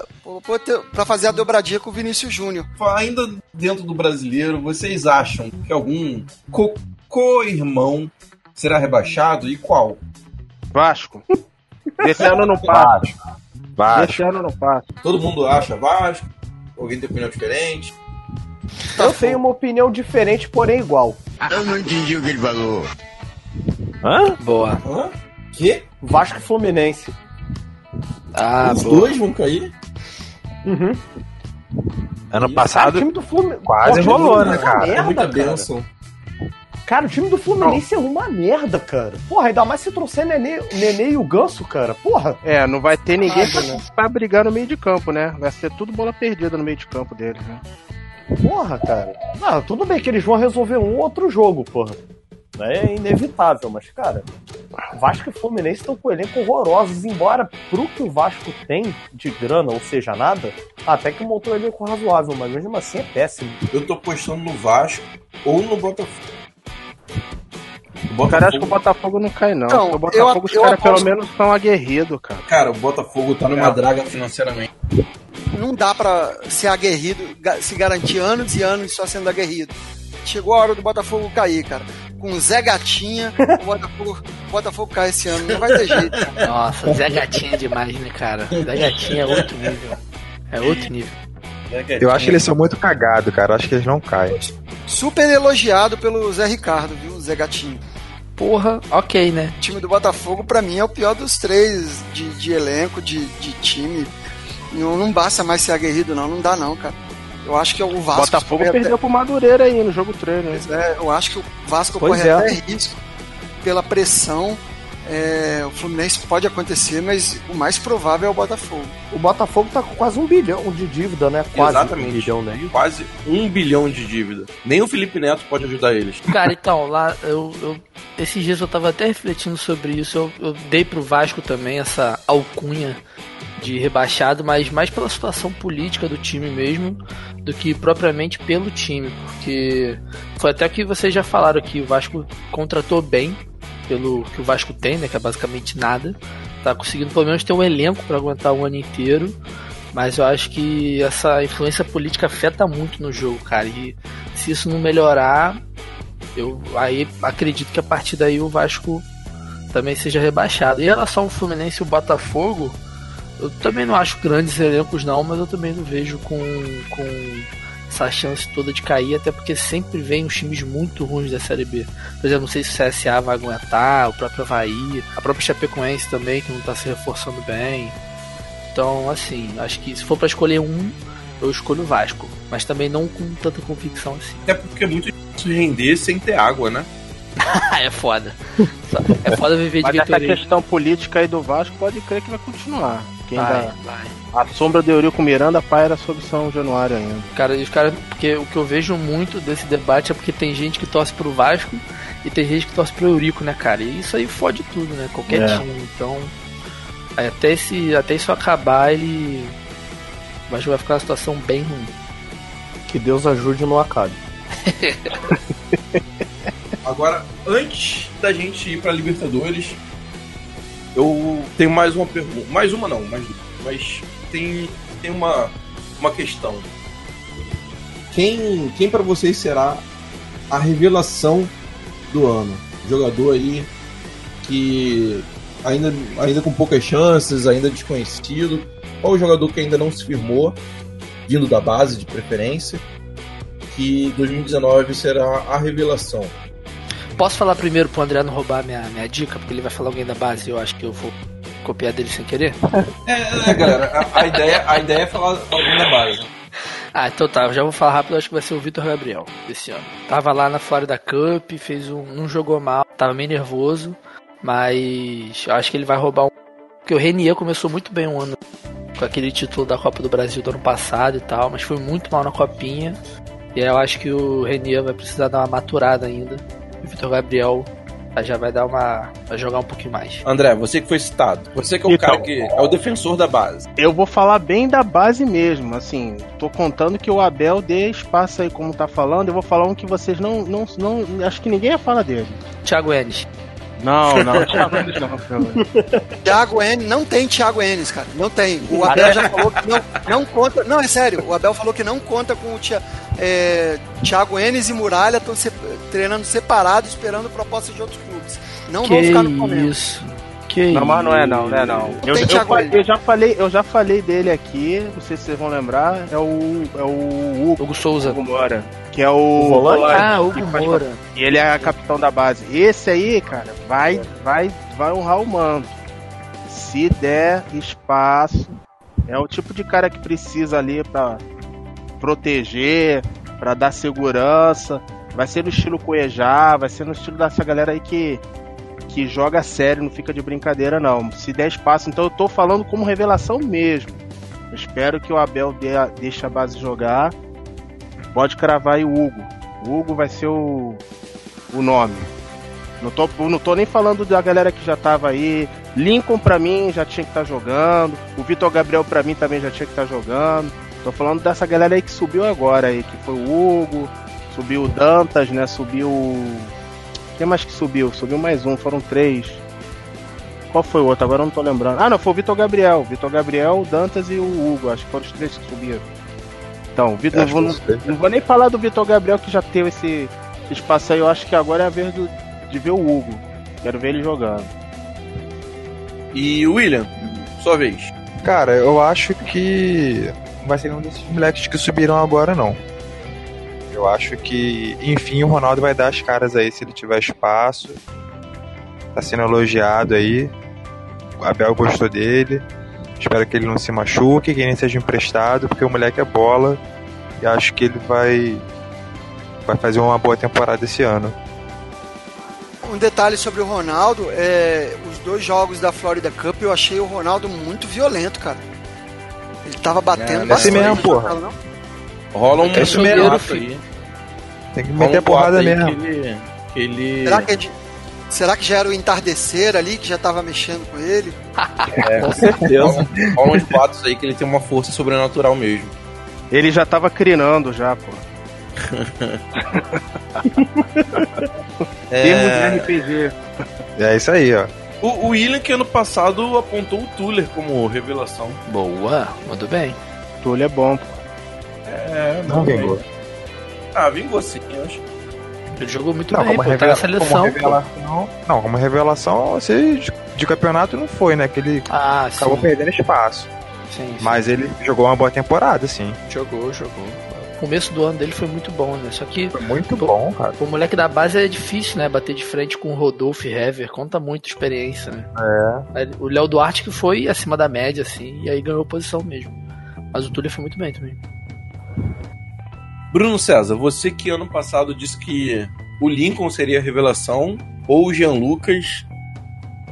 pra fazer a dobradinha com o Vinícius Júnior. Ainda dentro do brasileiro, vocês acham que algum co- co-irmão será rebaixado e qual? Vasco. Desse ano não passa. Vasco. Desse ano não passa. Todo mundo acha Vasco? Alguém tem opinião diferente? Eu tenho uma opinião diferente, porém igual. Eu não entendi o que ele falou. Hã? Boa. Hã? Que? Vasco e Fluminense. Ah, Os boa. dois vão cair? Uhum. Ano Cara, passado o time do Fluminense. quase rolou, né, é cara? merda, É muita cara. bênção. Cara, o time do Fluminense é uma merda, cara. Porra, ainda mais se trouxer Nenê, Nenê e o Ganso, cara. Porra. É, não vai ter ninguém Nada, pra, né? pra brigar no meio de campo, né? Vai ser tudo bola perdida no meio de campo deles, né? Porra, cara. Não, tudo bem que eles vão resolver um ou outro jogo, porra. É inevitável, mas, cara, Vasco e Fluminense estão com elenco horrorosos, embora pro que o Vasco tem de grana, ou seja, nada, até que montou um elenco razoável, mas mesmo assim é péssimo. Eu tô apostando no Vasco ou no Botafogo. O Cara, acho que o Botafogo não cai, não. Então, o Botafogo, os eu- eu caras aposto- pelo menos são aguerridos, cara. Cara, o Botafogo tá numa É. draga financeiramente. Não dá pra ser aguerrido, se garantir anos e anos só sendo aguerrido. Chegou a hora do Botafogo cair, cara. Com o Zé Gatinha, o Botafogo, o Botafogo cai esse ano. Não vai ter jeito, cara. Nossa, Zé Gatinha é demais, né, cara? Zé Gatinha é outro nível. É outro nível. Eu acho que eles são muito cagados, cara. Eu acho que eles não caem. Super elogiado pelo Zé Ricardo, viu? Zé Gatinho. Porra, ok, né? O time do Botafogo, pra mim, é o pior dos três de, de elenco, de, de time. Não, não basta mais ser aguerrido, não. Não dá, não, cara. Eu acho que o Vasco. Botafogo perdeu pro Madureira aí no jogo treino. né? até- é, eu acho que o Vasco Pois corre é. até risco pela pressão. É, o Fluminense pode acontecer, mas o mais provável é o Botafogo. O Botafogo tá com quase um bilhão de dívida, né? Quase Exatamente. um bilhão, né? Quase um bilhão de dívida. Nem o Felipe Neto pode ajudar eles. Cara, então, lá, eu, eu- esses dias eu tava até refletindo sobre isso. Eu, eu dei pro Vasco também essa alcunha de rebaixado, mas mais pela situação política do time mesmo do que propriamente pelo time, porque foi até que vocês já falaram aqui, o Vasco contratou bem pelo que o Vasco tem, né, que é basicamente nada. Tá conseguindo pelo menos ter um elenco para aguentar o ano inteiro. Mas eu acho que essa influência política afeta muito no jogo, cara. E se isso não melhorar, eu aí acredito que a partir daí o Vasco também seja rebaixado. Em relação ao Fluminense e o Botafogo, eu também não acho grandes elencos não, mas eu também não vejo com, com essa chance toda de cair, até porque sempre vem uns times muito ruins da Série B. Por exemplo, não sei se o CSA vai aguentar, o próprio Havaí, a própria Chapecoense também, que não tá se reforçando bem. Então, assim, acho que se for pra escolher um, eu escolho o Vasco. Mas também não com tanta convicção assim. Até porque é muito difícil render sem ter água, né? é foda. É foda viver de Mas essa questão política aí do Vasco pode crer que vai continuar. Que ainda vai. a sombra de Eurico Miranda paira sobre São Januário ainda. Cara, os caras, porque o que eu vejo muito desse debate é porque tem gente que torce pro Vasco e tem gente que torce pro Eurico, né, cara? E isso aí fode tudo, né? Qualquer É. time. Então, aí até, esse, até isso acabar, ele. O Vasco vai ficar numa situação bem ruim. Que Deus ajude e não acabe. Agora, antes da gente ir pra Libertadores, eu tenho mais uma pergunta. Mais uma não, mais duas. Mas tem, tem uma, uma questão. Quem, quem para vocês será a revelação do ano? Jogador aí que ainda, ainda com poucas chances, ainda desconhecido. Qual o jogador que ainda não se firmou, vindo da base de preferência, que 2019 será a revelação? Posso falar primeiro pro André não roubar minha, minha dica, porque ele vai falar alguém da base e eu acho que eu vou copiar dele sem querer? É, é, galera, a, a ideia, a ideia é falar alguém da base. Ah, então tá, já vou falar rápido, acho que vai ser o Vitor Gabriel desse ano. Tava lá na Florida Cup, fez um. não jogou mal, tava meio nervoso, mas eu acho que ele vai roubar um. Porque o Renier começou muito bem um ano com aquele título da Copa do Brasil do ano passado e tal, mas foi muito mal na copinha. E aí eu acho que o Renier vai precisar dar uma maturada ainda. O Vitor Gabriel já vai dar uma. vai jogar um pouquinho mais. André, você que foi citado. Você que é o Então. cara que é o defensor da base. Eu vou falar bem da base mesmo, assim, tô contando que o Abel dê espaço aí como tá falando, eu vou falar um que vocês não, não, não acho que ninguém ia falar dele. Thiago Enes. Não, não, Thiago Enes não. Thiago N não tem Thiago Enes, cara. Não tem. O Abel já falou que não, não conta. Não, é sério. O Abel falou que não conta com o Tia, é, Thiago Enes e Muralha estão se, treinando separados, esperando proposta de outros clubes. Não vão que ficar no Flamengo. isso. Que Não, mas não é não, não é não. Eu, eu, Enes. eu já falei, eu já falei dele aqui, não sei se vocês vão lembrar, é o é o Hugo, Hugo Souza. Hugo Moura, que é o, O volante? Ah, Hugo faz- Moura. E ele é capitão da base. Esse aí, cara, vai vai vai honrar o manto. Se der espaço, é o tipo de cara que precisa ali pra proteger, pra dar segurança. Vai ser no estilo Cuejá, vai ser no estilo dessa galera aí que que joga sério, não fica de brincadeira não. Se der espaço, então eu tô falando como revelação mesmo. Eu espero que o Abel dê deixe a base jogar. Pode cravar aí o Hugo. O Hugo vai ser o, o nome. Não tô, não tô nem falando da galera que já tava aí. Lincoln pra mim já tinha que estar jogando. O Vitor Gabriel pra mim também já tinha que estar jogando. Tô falando dessa galera aí que subiu agora aí, que foi o Hugo, subiu o Dantas, né? Subiu. Quem mais que subiu? Subiu mais um, foram três. Qual foi o outro? Agora eu não tô lembrando. Ah, não, foi o Vitor Gabriel. Vitor Gabriel, o Dantas e o Hugo. Acho que foram os três que subiram. Então, Vitor, vou, não, não vou nem falar do Vitor Gabriel que já teve esse, espaço aí. Eu acho que agora é a vez do- de ver o Hugo. Quero ver ele jogando. E o William, sua vez. Cara, eu acho que não vai ser nenhum desses moleques que subiram agora, não. Eu acho que, enfim, o Ronaldo vai dar as caras aí se ele tiver espaço. Tá sendo elogiado aí. O Abel gostou dele. Espero que ele não se machuque, que ele nem seja emprestado, porque o moleque é bola. E acho que ele vai. Vai fazer uma boa temporada esse ano. Um detalhe sobre o Ronaldo, é, os dois jogos da Florida Cup eu achei o Ronaldo muito violento, cara. Ele tava batendo É, bastante. assim mesmo, porra. Não, não? Rola um É filho. aí. Tem que meter um a porrada mesmo. Que ele, que ele- Será que, é de- será que já era o entardecer ali que já tava mexendo com ele? É, com certeza. Rola uns boatos aí que ele tem uma força sobrenatural mesmo. Ele já tava crinando já, pô. Termo de RPG. É isso aí, ó. O, o William, que ano passado apontou o Tuller como revelação. Boa, mandou bem. Tulio é bom, pô. É, Não vingou. Ah, vingou sim, eu acho. Ele jogou muito Não, bem, como, pô, tá revela- na seleção. como pô. revelação. Não, como revelação, assim, de, de campeonato não foi, né? Que ele Ah, acabou sim. perdendo espaço. sim, sim. Mas ele jogou uma boa temporada, sim. Jogou, jogou. O começo do ano dele foi muito bom, né? Só que Foi muito bom, cara. o moleque da base é difícil, né? Bater de frente com o Rodolfo e Hever. Conta muito experiência, né? É. Aí, O Léo Duarte que foi acima da média, assim, e aí ganhou posição mesmo. Mas o Túlio foi muito bem também. Bruno César, você que ano passado disse que o Lincoln seria a revelação, ou o Jean Lucas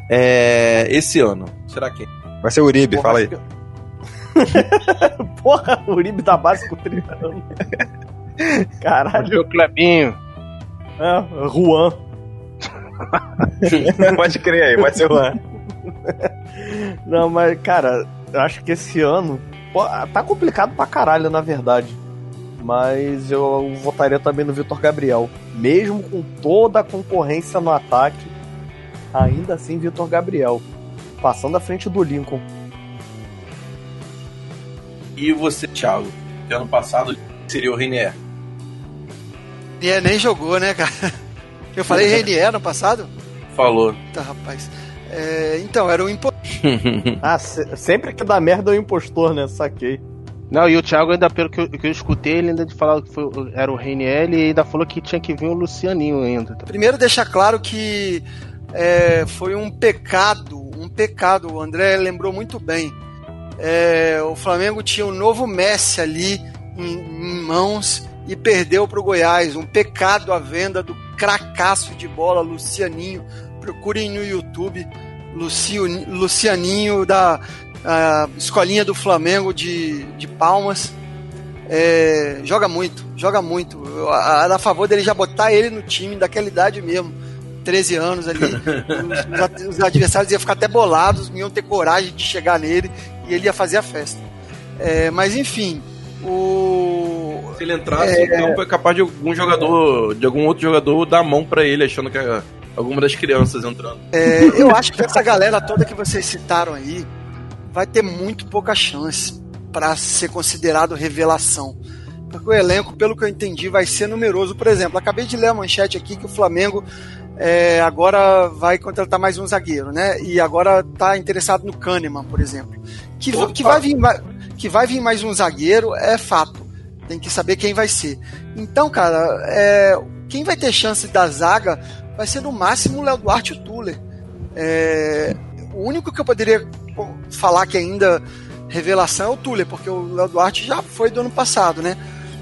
é, esse ano. Será que? Vai ser o Uribe, Porra, fala aí. que- Porra, o Uribe da base com 30 anos. Caralho. O Clebinho. É, Juan. pode crer aí, pode ser o Juan. Não, mas, cara, eu acho que esse ano pô, tá complicado pra caralho, na verdade. Mas eu votaria também no Vitor Gabriel. Mesmo com toda a concorrência no ataque, ainda assim, Vitor Gabriel. Passando à frente do Lincoln. E você, Thiago, que ano passado seria o Renier. Renier nem jogou, né, cara? Eu falei Renier no passado? Falou. Tá, rapaz. É, então, era o impo... Ah, se- sempre que dá merda é o impostor, né? Saquei. Não, e o Thiago ainda, pelo que eu, que eu escutei, ele ainda falou que foi, era o Reiniel e ainda falou que tinha que vir o Lucianinho ainda. Primeiro deixar claro que é, foi um pecado, um pecado. O André lembrou muito bem. É, o Flamengo tinha o novo Messi ali em, em mãos e perdeu para o Goiás. Um pecado a venda do cracaço de bola Lucianinho. Procurem no YouTube Lucio, Lucianinho da escolinha do Flamengo de, de Palmas. É, joga muito, joga muito. Era a favor dele já botar ele no time daquela idade mesmo. 13 anos ali. os, os, adversários iam ficar até bolados, não iam ter coragem de chegar nele e ele ia fazer a festa. É, mas enfim, o. Se ele entrasse, é... então é capaz de algum jogador, de algum outro jogador dar a mão para ele, achando que é alguma das crianças entrando. É, eu acho que essa galera toda que vocês citaram aí vai ter muito pouca chance para ser considerado revelação. Porque o elenco, pelo que eu entendi, vai ser numeroso. Por exemplo, acabei de ler a manchete aqui que o Flamengo é, agora vai contratar mais um zagueiro, né? E agora está interessado no Kahneman, por exemplo. Que, que, vai vir, que vai vir mais um zagueiro é fato. Tem que saber quem vai ser. Então, cara, é, quem vai ter chance da zaga vai ser no máximo o Léo Duarte e o Tuller. É, o único que eu poderia falar que ainda revelação é o Tuller, porque o Léo Duarte já foi do ano passado, né?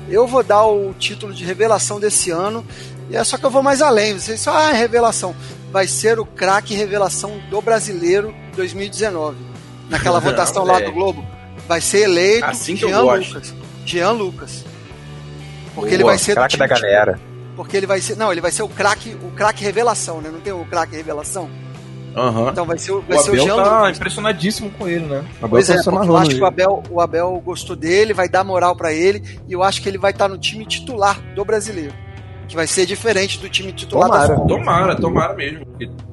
Eu vou dar o título de revelação desse ano, e é só que eu vou mais além. Vocês só, ah, é revelação. Vai ser o craque revelação do brasileiro 2019. Naquela votação lá do Globo. Vai ser eleito assim Jean Lucas. Jean Lucas. Porque Boa, ele vai ser craque da galera. Porque ele vai ser. Não, ele vai ser o craque, o craque revelação, né? Não tem o craque revelação? Uhum. Então vai ser, vai o ser Abel o Jean tá Lucas. impressionadíssimo com ele, né? O pois é, eu acho que o Abel, o Abel gostou dele, vai dar moral para ele e eu acho que ele vai estar no time titular do brasileiro. Que vai ser diferente do time titular tomara, da Tomara, tomara mesmo.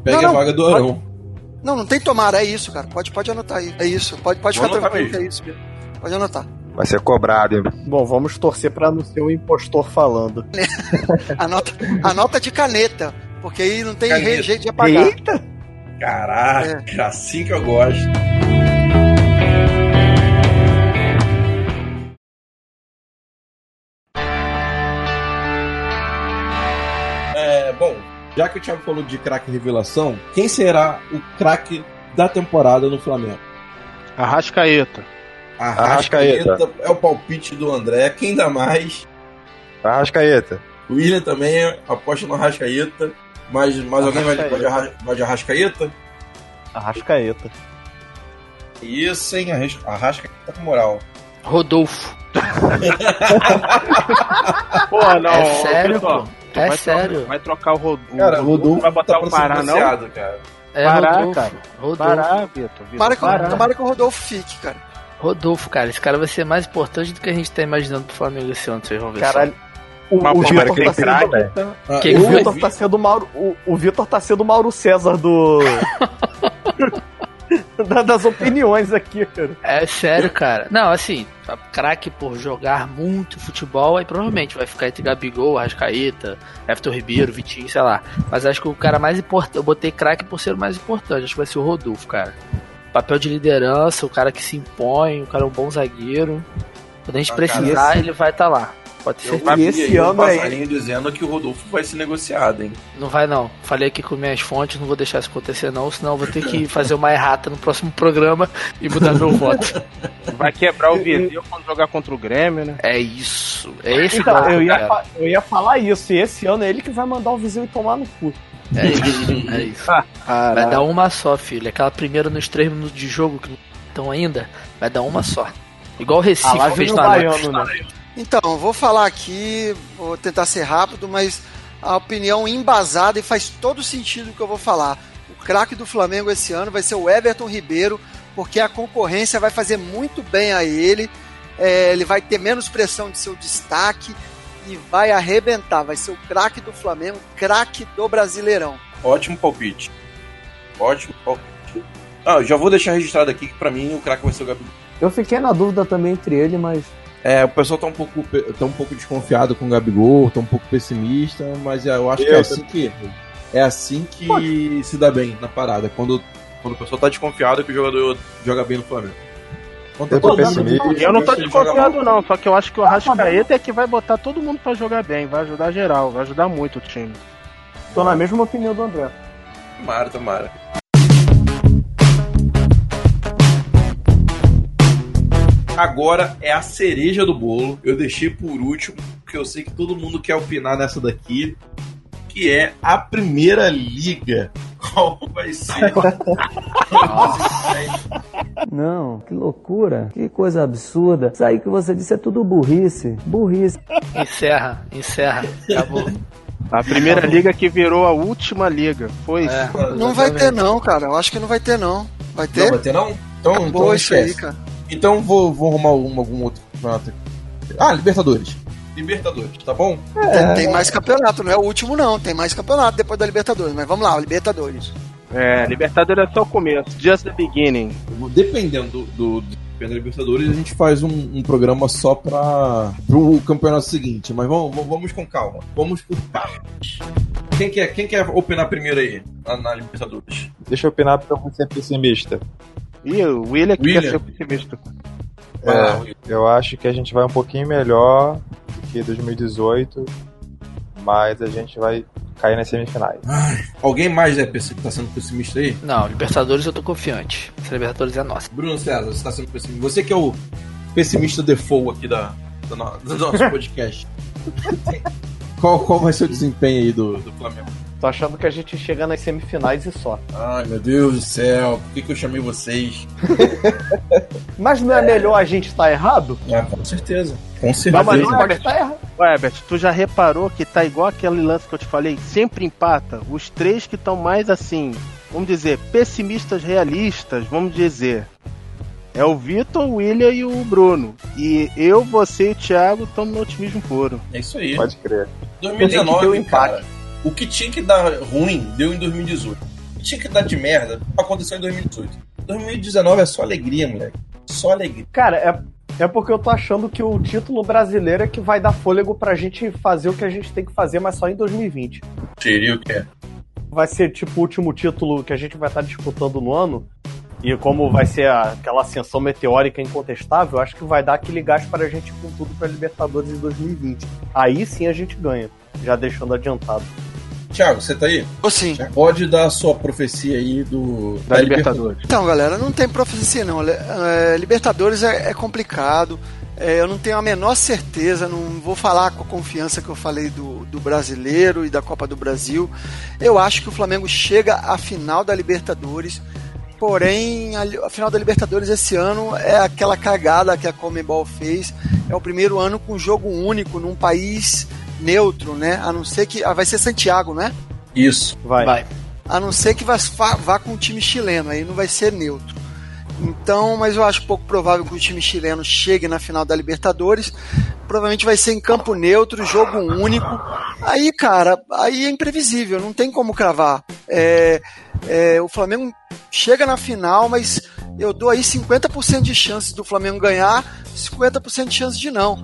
Pega não, não, a vaga do Arão. Pode, não, não tem tomara, é isso, cara. Pode, pode anotar aí. É isso. Pode, pode ficar tranquilo é isso. Pode anotar. Vai ser cobrado, hein? Bom, vamos torcer para não ser o impostor falando. anota, anota de caneta, porque aí não tem caneta. jeito de apagar. Eita! Caraca, é. assim que eu gosto. É, bom, já que o Thiago falou de craque revelação, quem será o craque da temporada no Flamengo? Arrascaeta. Arrascaeta. Arrascaeta é o palpite do André. Quem dá mais? Arrascaeta. O William também aposta no Arrascaeta. Mas, mas alguém vai, vai, de Arra, vai de Arrascaeta? Arrascaeta. Isso, hein? Arrascaeta tá com moral. Rodolfo. pô, não. É sério, pô? É vai sério. Trocar, vai trocar o, Rodolfo. Cara, Rodolfo vai botar tá o Pará, não? Cara. É Pará, Rodolfo. cara. Rodolfo. Pará, Vitor. Tomara que, tomara que o Rodolfo fique, cara. Rodolfo, cara. Esse cara vai ser mais importante do que a gente tá imaginando pro Flamengo esse ano, vocês vão ver. Caralho. O, o, o Vitor tá, sendo, ah, que o Vitor tá sendo Mauro. O, o Vitor tá sendo Mauro César do. das opiniões aqui, cara. É sério, cara. Não, assim, craque por jogar muito futebol, aí provavelmente vai ficar entre Gabigol, Arrascaeta, Everton Ribeiro, Vitinho, sei lá. Mas acho que o cara mais importante, eu botei craque por ser o mais importante, acho que vai ser o Rodolfo, cara. Papel de liderança, o cara que se impõe, o cara é um bom zagueiro. Quando a gente ah, precisar, cara, ele vai estar tá lá. Pode ser. Eu e esse ano é dizendo que o Rodolfo vai ser negociado, hein? Não vai não. Falei aqui com minhas fontes, não vou deixar isso acontecer não, senão eu vou ter que fazer uma errata no próximo programa e mudar meu voto. Vai quebrar o Viseu quando jogar contra o Grêmio, né? É isso. É esse então, eu, ia eu ia falar isso. E esse ano é ele que vai mandar o Viseu tomar no cu. É isso. É isso. vai dar uma só, filho. Aquela primeira nos três minutos de jogo que não estão ainda, vai dar uma só. Igual o Recife ah, fez na Baiano, né? Então, vou falar aqui, vou tentar ser rápido, mas a opinião embasada e faz todo sentido o que eu vou falar. O craque do Flamengo esse ano vai ser o Everton Ribeiro, porque a concorrência vai fazer muito bem a ele. É, ele vai ter menos pressão de seu destaque e vai arrebentar. Vai ser o craque do Flamengo, craque do Brasileirão. Ótimo palpite. Ótimo palpite. Ah, já vou deixar registrado aqui que para mim o craque vai ser o Gabriel. Eu fiquei na dúvida também entre ele, mas é, o pessoal tá um pouco, tá um pouco desconfiado com o Gabigol, tá um pouco pessimista, mas eu acho que é assim que é assim que Pode. se dá bem na parada. Quando, quando o pessoal tá desconfiado que o jogador joga bem no Flamengo. Eu, tô pessimista. eu não tô desconfiado não, só que eu acho que o Arrascaeta é que vai botar todo mundo para jogar bem, vai ajudar geral, vai ajudar muito o time. Tô na mesma opinião do André. Tomara, tomara. Agora é a cereja do bolo. Eu deixei por último, porque eu sei que todo mundo quer opinar nessa daqui. Que é a primeira liga. Qual vai ser? Não, que loucura. Que coisa absurda. Isso aí que você disse é tudo burrice. Burrice. Encerra, encerra. Acabou. A primeira liga que virou a última liga. Foi É. isso. Não vai ter não, cara. Eu acho que não vai ter não. Vai ter? Não, vai ter não? Então, Acabou então isso aí, cara. Então vou, vou arrumar um- algum outro campeonato. aqui. Ah, Libertadores. Libertadores, tá bom? Tem, tem mais campeonato, não é o último não. Tem mais campeonato depois da Libertadores. Mas vamos lá, Libertadores. É, Libertadores é só o começo. Just the beginning. Dependendo do, do, da Libertadores, a gente faz um, um programa só para o campeonato seguinte. Mas vamos, vamos- vamos com calma. Vamos por partes. Quem quer, quem quer opinar primeiro aí na, na Libertadores? Deixa eu opinar porque eu vou ser pessimista. E o William que William. quer ser pessimista. É, eu acho que a gente vai um pouquinho melhor do que 2018, mas a gente vai cair nas semifinais. Alguém mais é, tá sendo pessimista aí? Não, Libertadores eu tô confiante. Essa Libertadores é nossa. Bruno César, você tá sendo pessimista. Você que é o pessimista default aqui da, do, no- do nosso podcast. qual, qual vai ser o desempenho aí do, do Flamengo? Tô achando que a gente chega nas semifinais e só. Ai, meu Deus do céu, por que, que eu chamei vocês? Mas não é melhor a gente estar errado? Ah, com certeza. Com Não, certeza. mas Pode Herbert, estar errado. Ô, Herbert, tu já reparou que tá igual aquele lance que eu te falei? Sempre empata. Os três que estão mais assim, vamos dizer, pessimistas realistas, vamos dizer. É o Vitor, o William e o Bruno. E eu, você e o Thiago estamos no otimismo puro. É isso aí. Pode crer. 2019, Tem que ter um cara, o que tinha que dar ruim, deu em 2018. O que tinha que dar de merda, aconteceu em 2018. 2019 é só alegria, moleque. Só alegria. Cara, é, é porque eu tô achando que o título brasileiro é que vai dar fôlego pra gente fazer o que a gente tem que fazer, mas só em 2020. Seria o que é? Vai ser tipo o último título que a gente vai estar disputando no ano. E como vai ser a- aquela ascensão meteórica incontestável, acho que vai dar aquele gás pra gente ir com tudo pra Libertadores em 2020. Aí sim a gente ganha, já deixando adiantado. Thiago, você tá aí? Ou sim. Pode dar a sua profecia aí do Da Libertadores. Então, galera, não tem profecia não. É, Libertadores é, é complicado. É, eu não tenho a menor certeza, não vou falar com a confiança que eu falei do, do brasileiro e da Copa do Brasil. Eu acho que o Flamengo chega à final da Libertadores. Porém, a, a final da Libertadores esse ano é aquela cagada que a Comebol fez. É o primeiro ano com jogo único num país neutro, né? A não ser que. Ah, vai ser Santiago, né? Isso. Vai. Vai. A não ser que vá, vá- com o time chileno, aí não vai ser neutro. Então, mas eu acho pouco provável que o time chileno chegue na final da Libertadores. Provavelmente vai ser em campo neutro, jogo único. Aí, cara, aí é imprevisível, não tem como cravar. É, é, o Flamengo chega na final, mas eu dou aí 50% de chances do Flamengo ganhar, 50% de chances de não.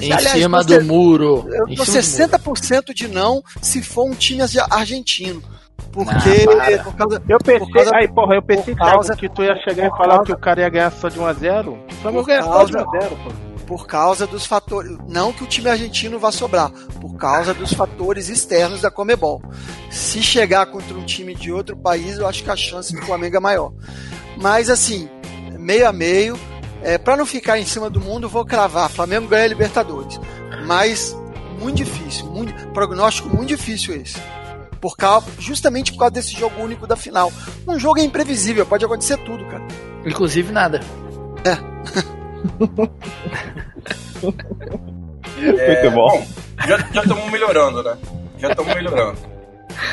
Em cima do muro. Eu Em dou cima do muro. 60% de não se for um time argentino. Porque Ah, para. por causa, Eu pensei, por causa- aí, porra, eu pensei por causa- que tu ia chegar e falar causa- que o cara ia ganhar só de 1x0. O Flamengo ganha só de causa- 1x0, pô. Por causa dos fatores. Não que o time argentino vá sobrar, por causa dos fatores externos da Comebol. Se chegar contra um time de outro país, eu acho que a chance do Flamengo é maior. Mas assim, meio a meio, é, para não ficar em cima do mundo, vou cravar. Flamengo ganha a Libertadores. Mas muito difícil, muito, prognóstico muito difícil esse. Por causa, justamente por causa desse jogo único da final. Um jogo é imprevisível, pode acontecer tudo, cara. Inclusive nada. É, Muito bom. Já já estamos melhorando, né? Já estamos melhorando.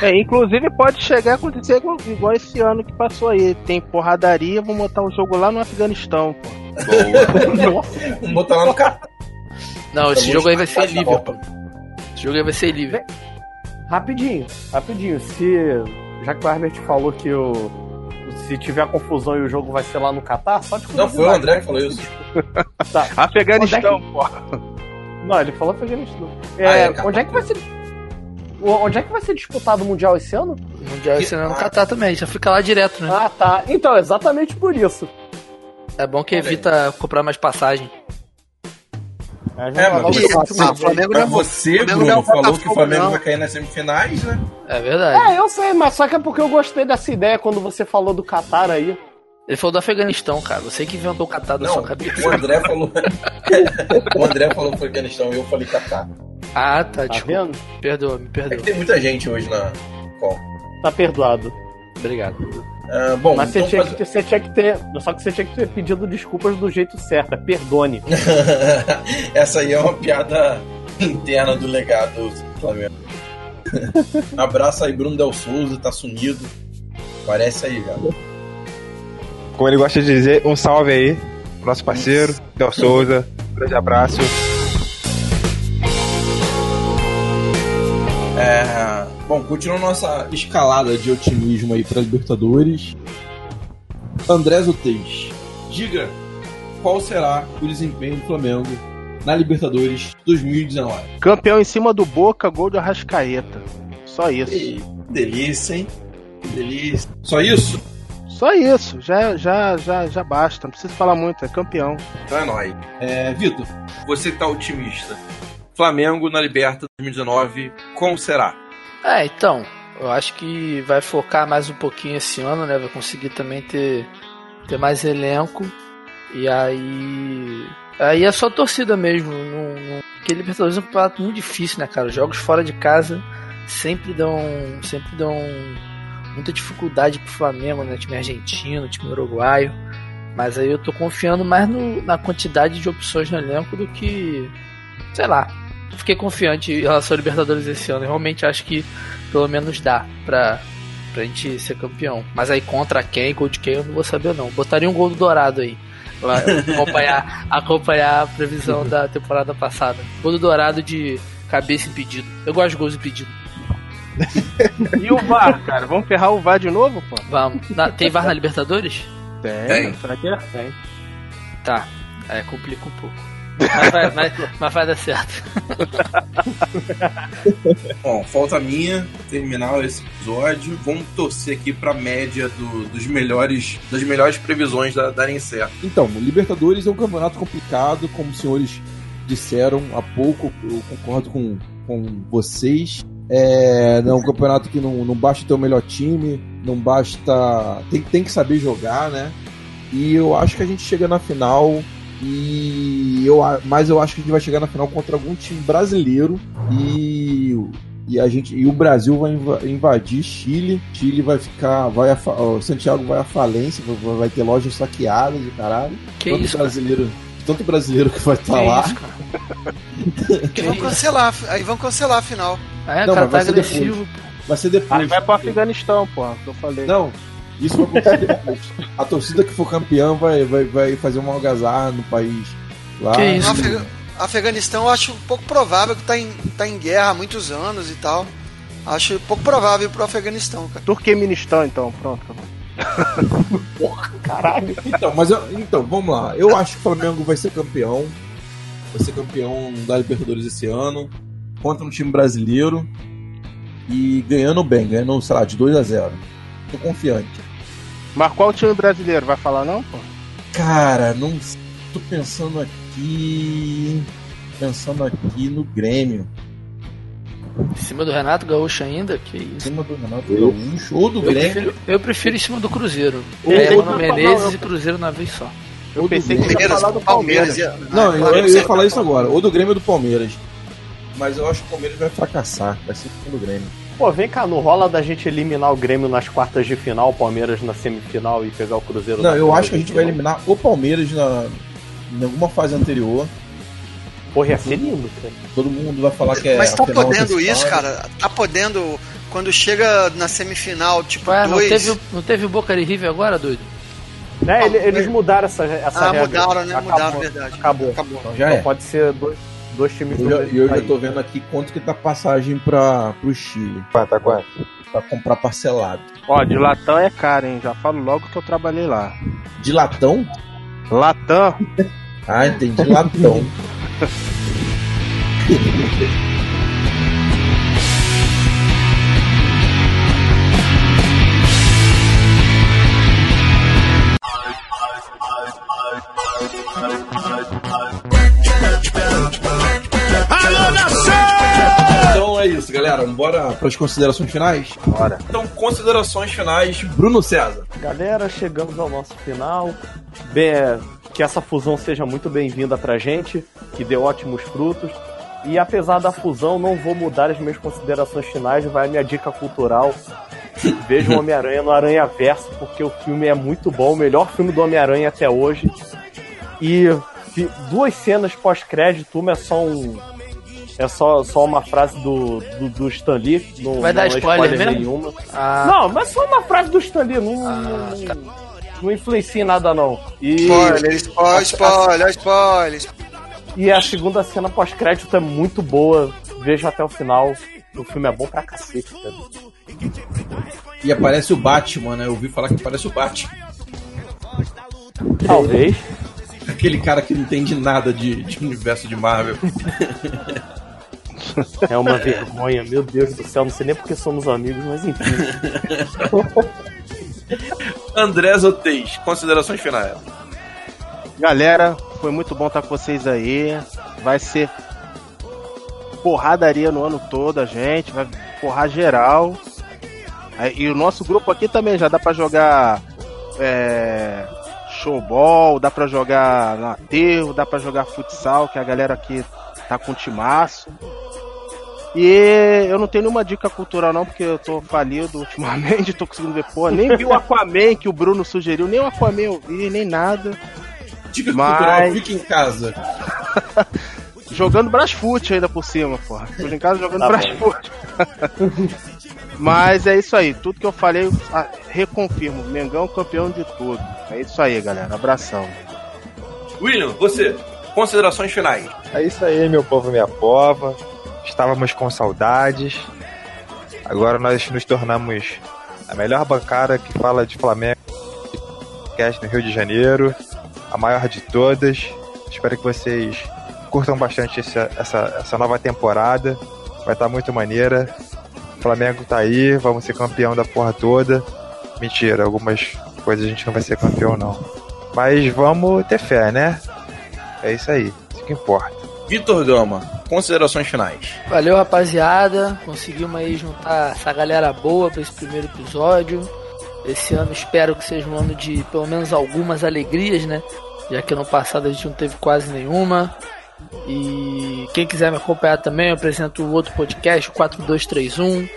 É, inclusive pode chegar a acontecer igual, igual esse ano que passou aí. Tem porradaria, vão botar o jogo lá no Afeganistão, pô. Vamos botar lá no cartão. Não, esse Tá jogo aí vai ser livre, pô. Esse jogo aí vai ser livre. Rapidinho, rapidinho. Se. Já que o Herbert falou que o. Se tiver confusão e o jogo vai ser lá no Catar, só de Não, foi o André que falou isso. Tá. Afeganistão, Onde é pô. Não, ele falou Afeganistão. Ah, É, é, Catar. onde é que vai ser. o- Onde é que vai ser disputado o Mundial esse ano? O Mundial esse ano é no Catar também, já fica lá direto, né? Ah, tá. Então, exatamente por isso. É bom que evita comprar mais passagem. É, mas você, Ah, o Flamengo não é você, Flamengo Bruno, não é o falou que o Flamengo não. vai cair nas semifinais, né? É verdade. É, eu sei, mas só que é porque eu gostei dessa ideia quando você falou do Qatar aí. Ele falou do Afeganistão, cara. Você que inventou o Catar da Não, sua cabeça. o André falou. o André falou Afeganistão e eu falei Catar. Ah, tá, Tá desculpa. vendo? Perdoa, me É perdoa. que tem muita gente hoje na call. Tá perdoado. Obrigado. Ah, bom, Mas então você, tinha faz- que ter, você tinha que ter. Só que você tinha que ter pedido desculpas do jeito certo. é Perdone. Essa aí é uma piada interna do legado do Flamengo. Abraço aí, Bruno Del Souza, tá sumido. Parece aí, cara. Como ele gosta de dizer, um salve aí. pro Nosso parceiro, Del Souza. Um grande abraço. É, bom, continuando nossa escalada de otimismo aí para Libertadores. André Zutez, diga qual será o desempenho do Flamengo na Libertadores 2019. Campeão em cima do Boca, gol de Arrascaeta. Só isso. Que delícia, hein? Que delícia. Só isso? Só isso. Já, já, já, já basta. Não precisa falar muito. É campeão. Então é nóis. É, Vitor, você tá otimista. Flamengo na Liberta 2019, como será? É, então, eu acho que vai focar mais um pouquinho esse ano, né? Vai conseguir também ter, ter mais elenco. E aí. Aí é só torcida mesmo. Não, não, porque Libertadores é um campeonato muito difícil, né, cara? Os jogos fora de casa sempre dão. Sempre dão muita dificuldade pro Flamengo, né? Time argentino, time uruguaio. Mas aí eu tô confiando mais no- na quantidade de opções no elenco do que. Sei lá. Fiquei confiante em relação ao Libertadores esse ano. Eu realmente acho que pelo menos dá pra, pra gente ser campeão. Mas aí contra quem, gol de quem, eu não vou saber não. Botaria um gol do Dourado aí. Pra acompanhar, acompanhar a previsão da temporada passada. Gol do Dourado de cabeça impedido. Eu gosto de gols impedidos. E o VAR, cara? Vamos ferrar o VAR de novo, pô? Vamos. Na- tem VAR na Libertadores? Tem. Tem. Será que é? Tem. Tá. É, complica um pouco. Mas vai, mas- mas vai dar certo. Bom, falta minha terminar esse episódio. Vamos torcer aqui pra média do- dos melhores, das melhores previsões da, darem certo. Então, o Libertadores é um campeonato complicado, como os senhores disseram há pouco, eu concordo com, com vocês. É, é um campeonato que não, não basta ter o melhor time, não basta. Tem, tem que saber jogar, né? E eu acho que a gente chega na final e eu, mas eu acho que a gente vai chegar na final contra algum time brasileiro e, e a gente e o Brasil vai inva- invadir Chile. Chile vai ficar, vai a, Santiago vai à falência, vai, vai ter lojas saqueadas e caralho. Que tanto isso, cara? brasileiro, tanto brasileiro que vai estar Que lá. isso, cara? Que vão cancelar, aí vão cancelar a final. É, Não, cara, vai tá ser agressivo. depois. Vai ser depois. Aí vai pro Afeganistão, pô. Que eu falei. Não, isso vai acontecer depois. A torcida que for campeã vai, vai, vai fazer uma algazarra no país lá. Que isso, Afega- Afeganistão eu acho pouco provável que tá em, tá em guerra há muitos anos e tal. Acho pouco provável pro Afeganistão, cara. Turqueministão, então. Pronto, acabou. Caralho. Então, mas eu- então, vamos lá. Eu acho que o Flamengo vai ser campeão. Vai ser campeão da Libertadores esse ano. Contra um time brasileiro. E ganhando bem, ganhando, sei lá, de 2 a 0 Tô confiante. Mas qual time brasileiro? Vai falar não, pô? Cara, não tô pensando aqui. Pensando aqui no Grêmio. Em cima do Renato Gaúcho ainda? Que Em isso. cima do Renato Gaúcho ou do Eu Grêmio. prefiro, eu prefiro em cima do Cruzeiro. Ou- É, Mano Menezes e Cruzeiro na vez só. Eu pensei que Grêmio. ia falar do Palmeiras. ia- Não, eu, eu ia falar isso agora. Ou do Grêmio ou do Palmeiras. Mas eu acho que o Palmeiras vai fracassar. Vai ser do Grêmio. Pô, vem cá, não rola da gente eliminar o Grêmio nas quartas de final, o Palmeiras na semifinal e pegar o Cruzeiro Não, eu acho que a gente vai eliminar o Palmeiras na, em alguma fase anterior. Porra, ia ser lindo, cara. Todo mundo vai falar que é. Mas tá podendo isso, cara? Tá podendo. Quando chega na semifinal, tipo, Ué, não dois. teve, não teve o Boca de River agora, doido? Né, ele- eles mudaram essa, essa Ah, regra. mudaram, né? Acabou, Mudaram, verdade. Acabou. Acabou. Então já Então é. pode ser dois, dois times Eu do já, eu já tô vendo aqui quanto que tá passagem pra, pro Chile. Quanto, tá quanto? Pra comprar parcelado. Ó, de latão é caro, hein? Já falo logo que eu trabalhei lá. De latão? Latão? Ah, entendi. Latão. galera. Bora para as considerações finais? Bora. Então, considerações finais, Bruno César. Galera, chegamos ao nosso final. Bem, é, que essa fusão seja muito bem-vinda pra gente, que dê ótimos frutos. E apesar da fusão, não vou mudar as minhas considerações finais, vai a minha dica cultural. Vejam Homem-Aranha no Aranha Verso, porque o filme é muito bom, o melhor filme do Homem-Aranha até hoje. E duas cenas pós-crédito, uma é só um. É só, só uma frase do, do, do Stan Lee. Não, Vai dar não é spoiler mesmo? nenhuma. Ah. Não, mas só uma frase do Stan Lee, não, não, não influencia em nada não. E Spoiler, spoiler, spoiler, spoiler. e a segunda cena pós-crédito é muito boa. Veja até o final. O filme é bom pra cacete, cara. E aparece o Batman, né? Eu ouvi falar que aparece o Batman. Talvez. Aquele cara que não entende nada de, de universo de Marvel. É uma vergonha, meu Deus do céu. Não sei nem porque somos amigos, mas enfim. André Zotez, considerações finais. Galera, foi muito bom estar com vocês aí. Vai ser porradaria no ano todo, a gente. Vai porrar geral. E o nosso grupo aqui também já dá pra jogar é, showball, dá pra jogar no aterro, dá pra jogar futsal, que a galera aqui tá com timaço. E eu não tenho nenhuma dica cultural não, porque eu tô falido ultimamente, tô conseguindo ver porra. Nem vi o Aquaman que o Bruno sugeriu, nem o Aquaman eu vi, nem nada. Dica Mas- cultural, fique em casa. Jogando Brasfoot ainda por cima, porra. Tô em casa jogando Tá. Brasfoot. Mas é isso aí, tudo que eu falei, ah, reconfirmo. Mengão campeão de tudo. É isso aí, galera. Abração. William, você, considerações finais. É isso aí, meu povo minha pova. Estávamos com saudades. Agora nós nos tornamos a melhor bancada que fala de Flamengo no Rio de Janeiro. A maior de todas. Espero que vocês curtam bastante essa, essa, essa nova temporada. Vai estar muito maneira. O Flamengo tá aí, vamos ser campeão da porra toda. Mentira, algumas coisas a gente não vai ser campeão não. Mas vamos ter fé, né? É isso aí, isso que importa. Vitor Gama, considerações finais. Valeu, rapaziada. Conseguimos aí juntar essa galera boa para esse primeiro episódio. Esse ano espero que seja um ano de pelo menos algumas alegrias, né? Já que ano passado a gente não teve quase nenhuma. E quem quiser me acompanhar também, eu apresento o outro podcast, o 4231.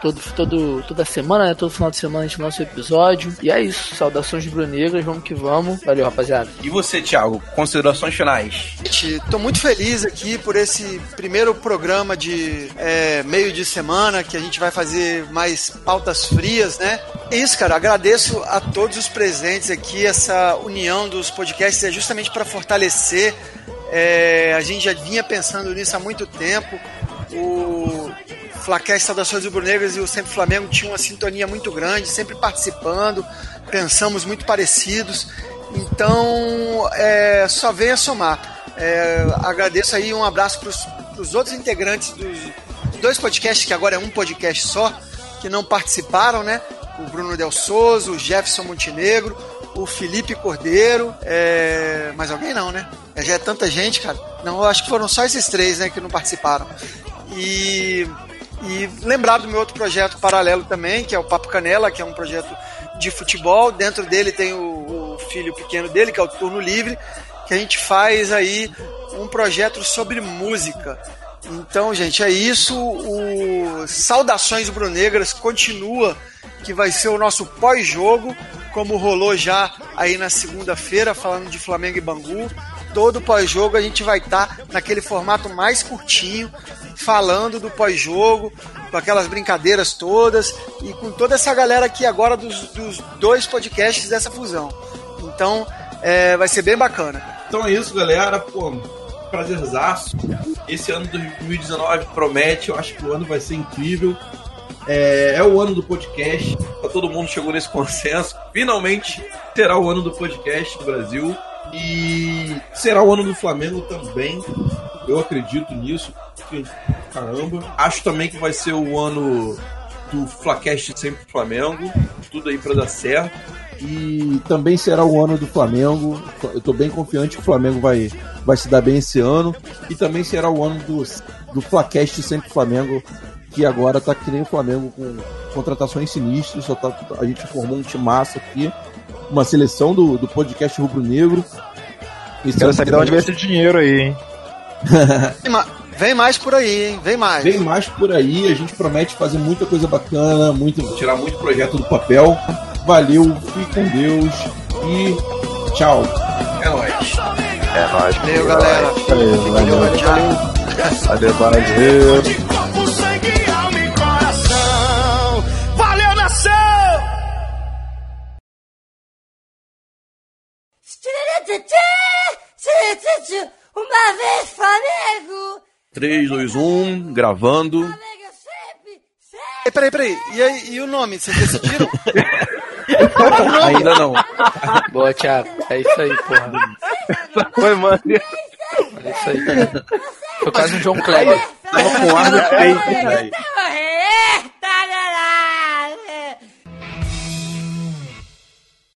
Todo, todo, toda semana, né? Todo final de semana a gente lança o episódio. E é isso. Saudações brunegras, vamos que vamos. Valeu, rapaziada. E você, Thiago, considerações finais. Gente, tô muito feliz aqui por esse primeiro programa de é, meio de semana que a gente vai fazer mais pautas frias, né? É isso, cara. Agradeço a todos os presentes aqui. Essa união dos podcasts é justamente para fortalecer. É, a gente já vinha pensando nisso há muito tempo. O Flacast Saudações Rubro-Negras e o Sempre Flamengo tinham uma sintonia muito grande, sempre participando, pensamos muito parecidos. Então, é, só venha somar. É, agradeço aí um abraço para os outros integrantes dos dois podcasts, que agora é um podcast só, que não participaram, né? O Bruno Del Souza, o Jefferson Montenegro, o Felipe Cordeiro, é... mais alguém não, né? É, Já é tanta gente, cara. Não, acho que foram só esses três, né, que não participaram. E, e lembrar do meu outro projeto paralelo também, que é o Papo Canela, que é um projeto de futebol. Dentro dele tem o, o filho pequeno dele, que é o Turno Livre, que a gente faz aí um projeto sobre música. Então, gente, é isso. O Saudações Brunegras continua, que vai ser o nosso pós-jogo, como rolou já aí na segunda-feira, falando de Flamengo e Bangu. Todo pós-jogo a gente vai estar naquele formato mais curtinho, falando do pós-jogo, com aquelas brincadeiras todas e com toda essa galera aqui agora dos, dos dois podcasts dessa fusão. Então, é, vai ser bem bacana. Então é isso, galera. Pô, prazerzaço. Esse ano de 2019 promete, eu acho que o ano vai ser incrível. É, é o ano do podcast, tá, todo mundo chegou nesse consenso. Finalmente será o ano do podcast no Brasil. E será o ano do Flamengo também. Eu acredito nisso. Caramba. Acho também que vai ser o ano do Flacast sempre Flamengo. Tudo aí pra dar certo. E também será o ano do Flamengo. Eu tô bem confiante que o Flamengo vai, vai se dar bem esse ano. E também será o ano do do Flacast Sempre Flamengo, que agora tá que nem o Flamengo com contratações sinistras, só tá, a gente formou um timaço aqui, uma seleção do, do podcast Rubro Negro. Quero saber de onde vem esse dinheiro aí, hein? Vem ma- Vem mais por aí, hein? Vem mais. Vem mais por aí, a gente promete fazer muita coisa bacana, muito, tirar muito projeto do papel. Valeu, fique com Deus e tchau. É nóis. É nóis. Valeu, galera. Valeu, valeu. Tchau. Valeu, valeu. Corpo, sangue, alma e coração. Valeu, nação! Uma vez Flamengo! 3, 2, 1, gravando. Ei, Peraí, peraí. E, aí, e o nome? Vocês decidiram? Ainda não. Boa, Thiago. É isso aí, porra. Foi, mano. É isso aí. Foi quase um John Kleber. Tava com ar no peito, velho.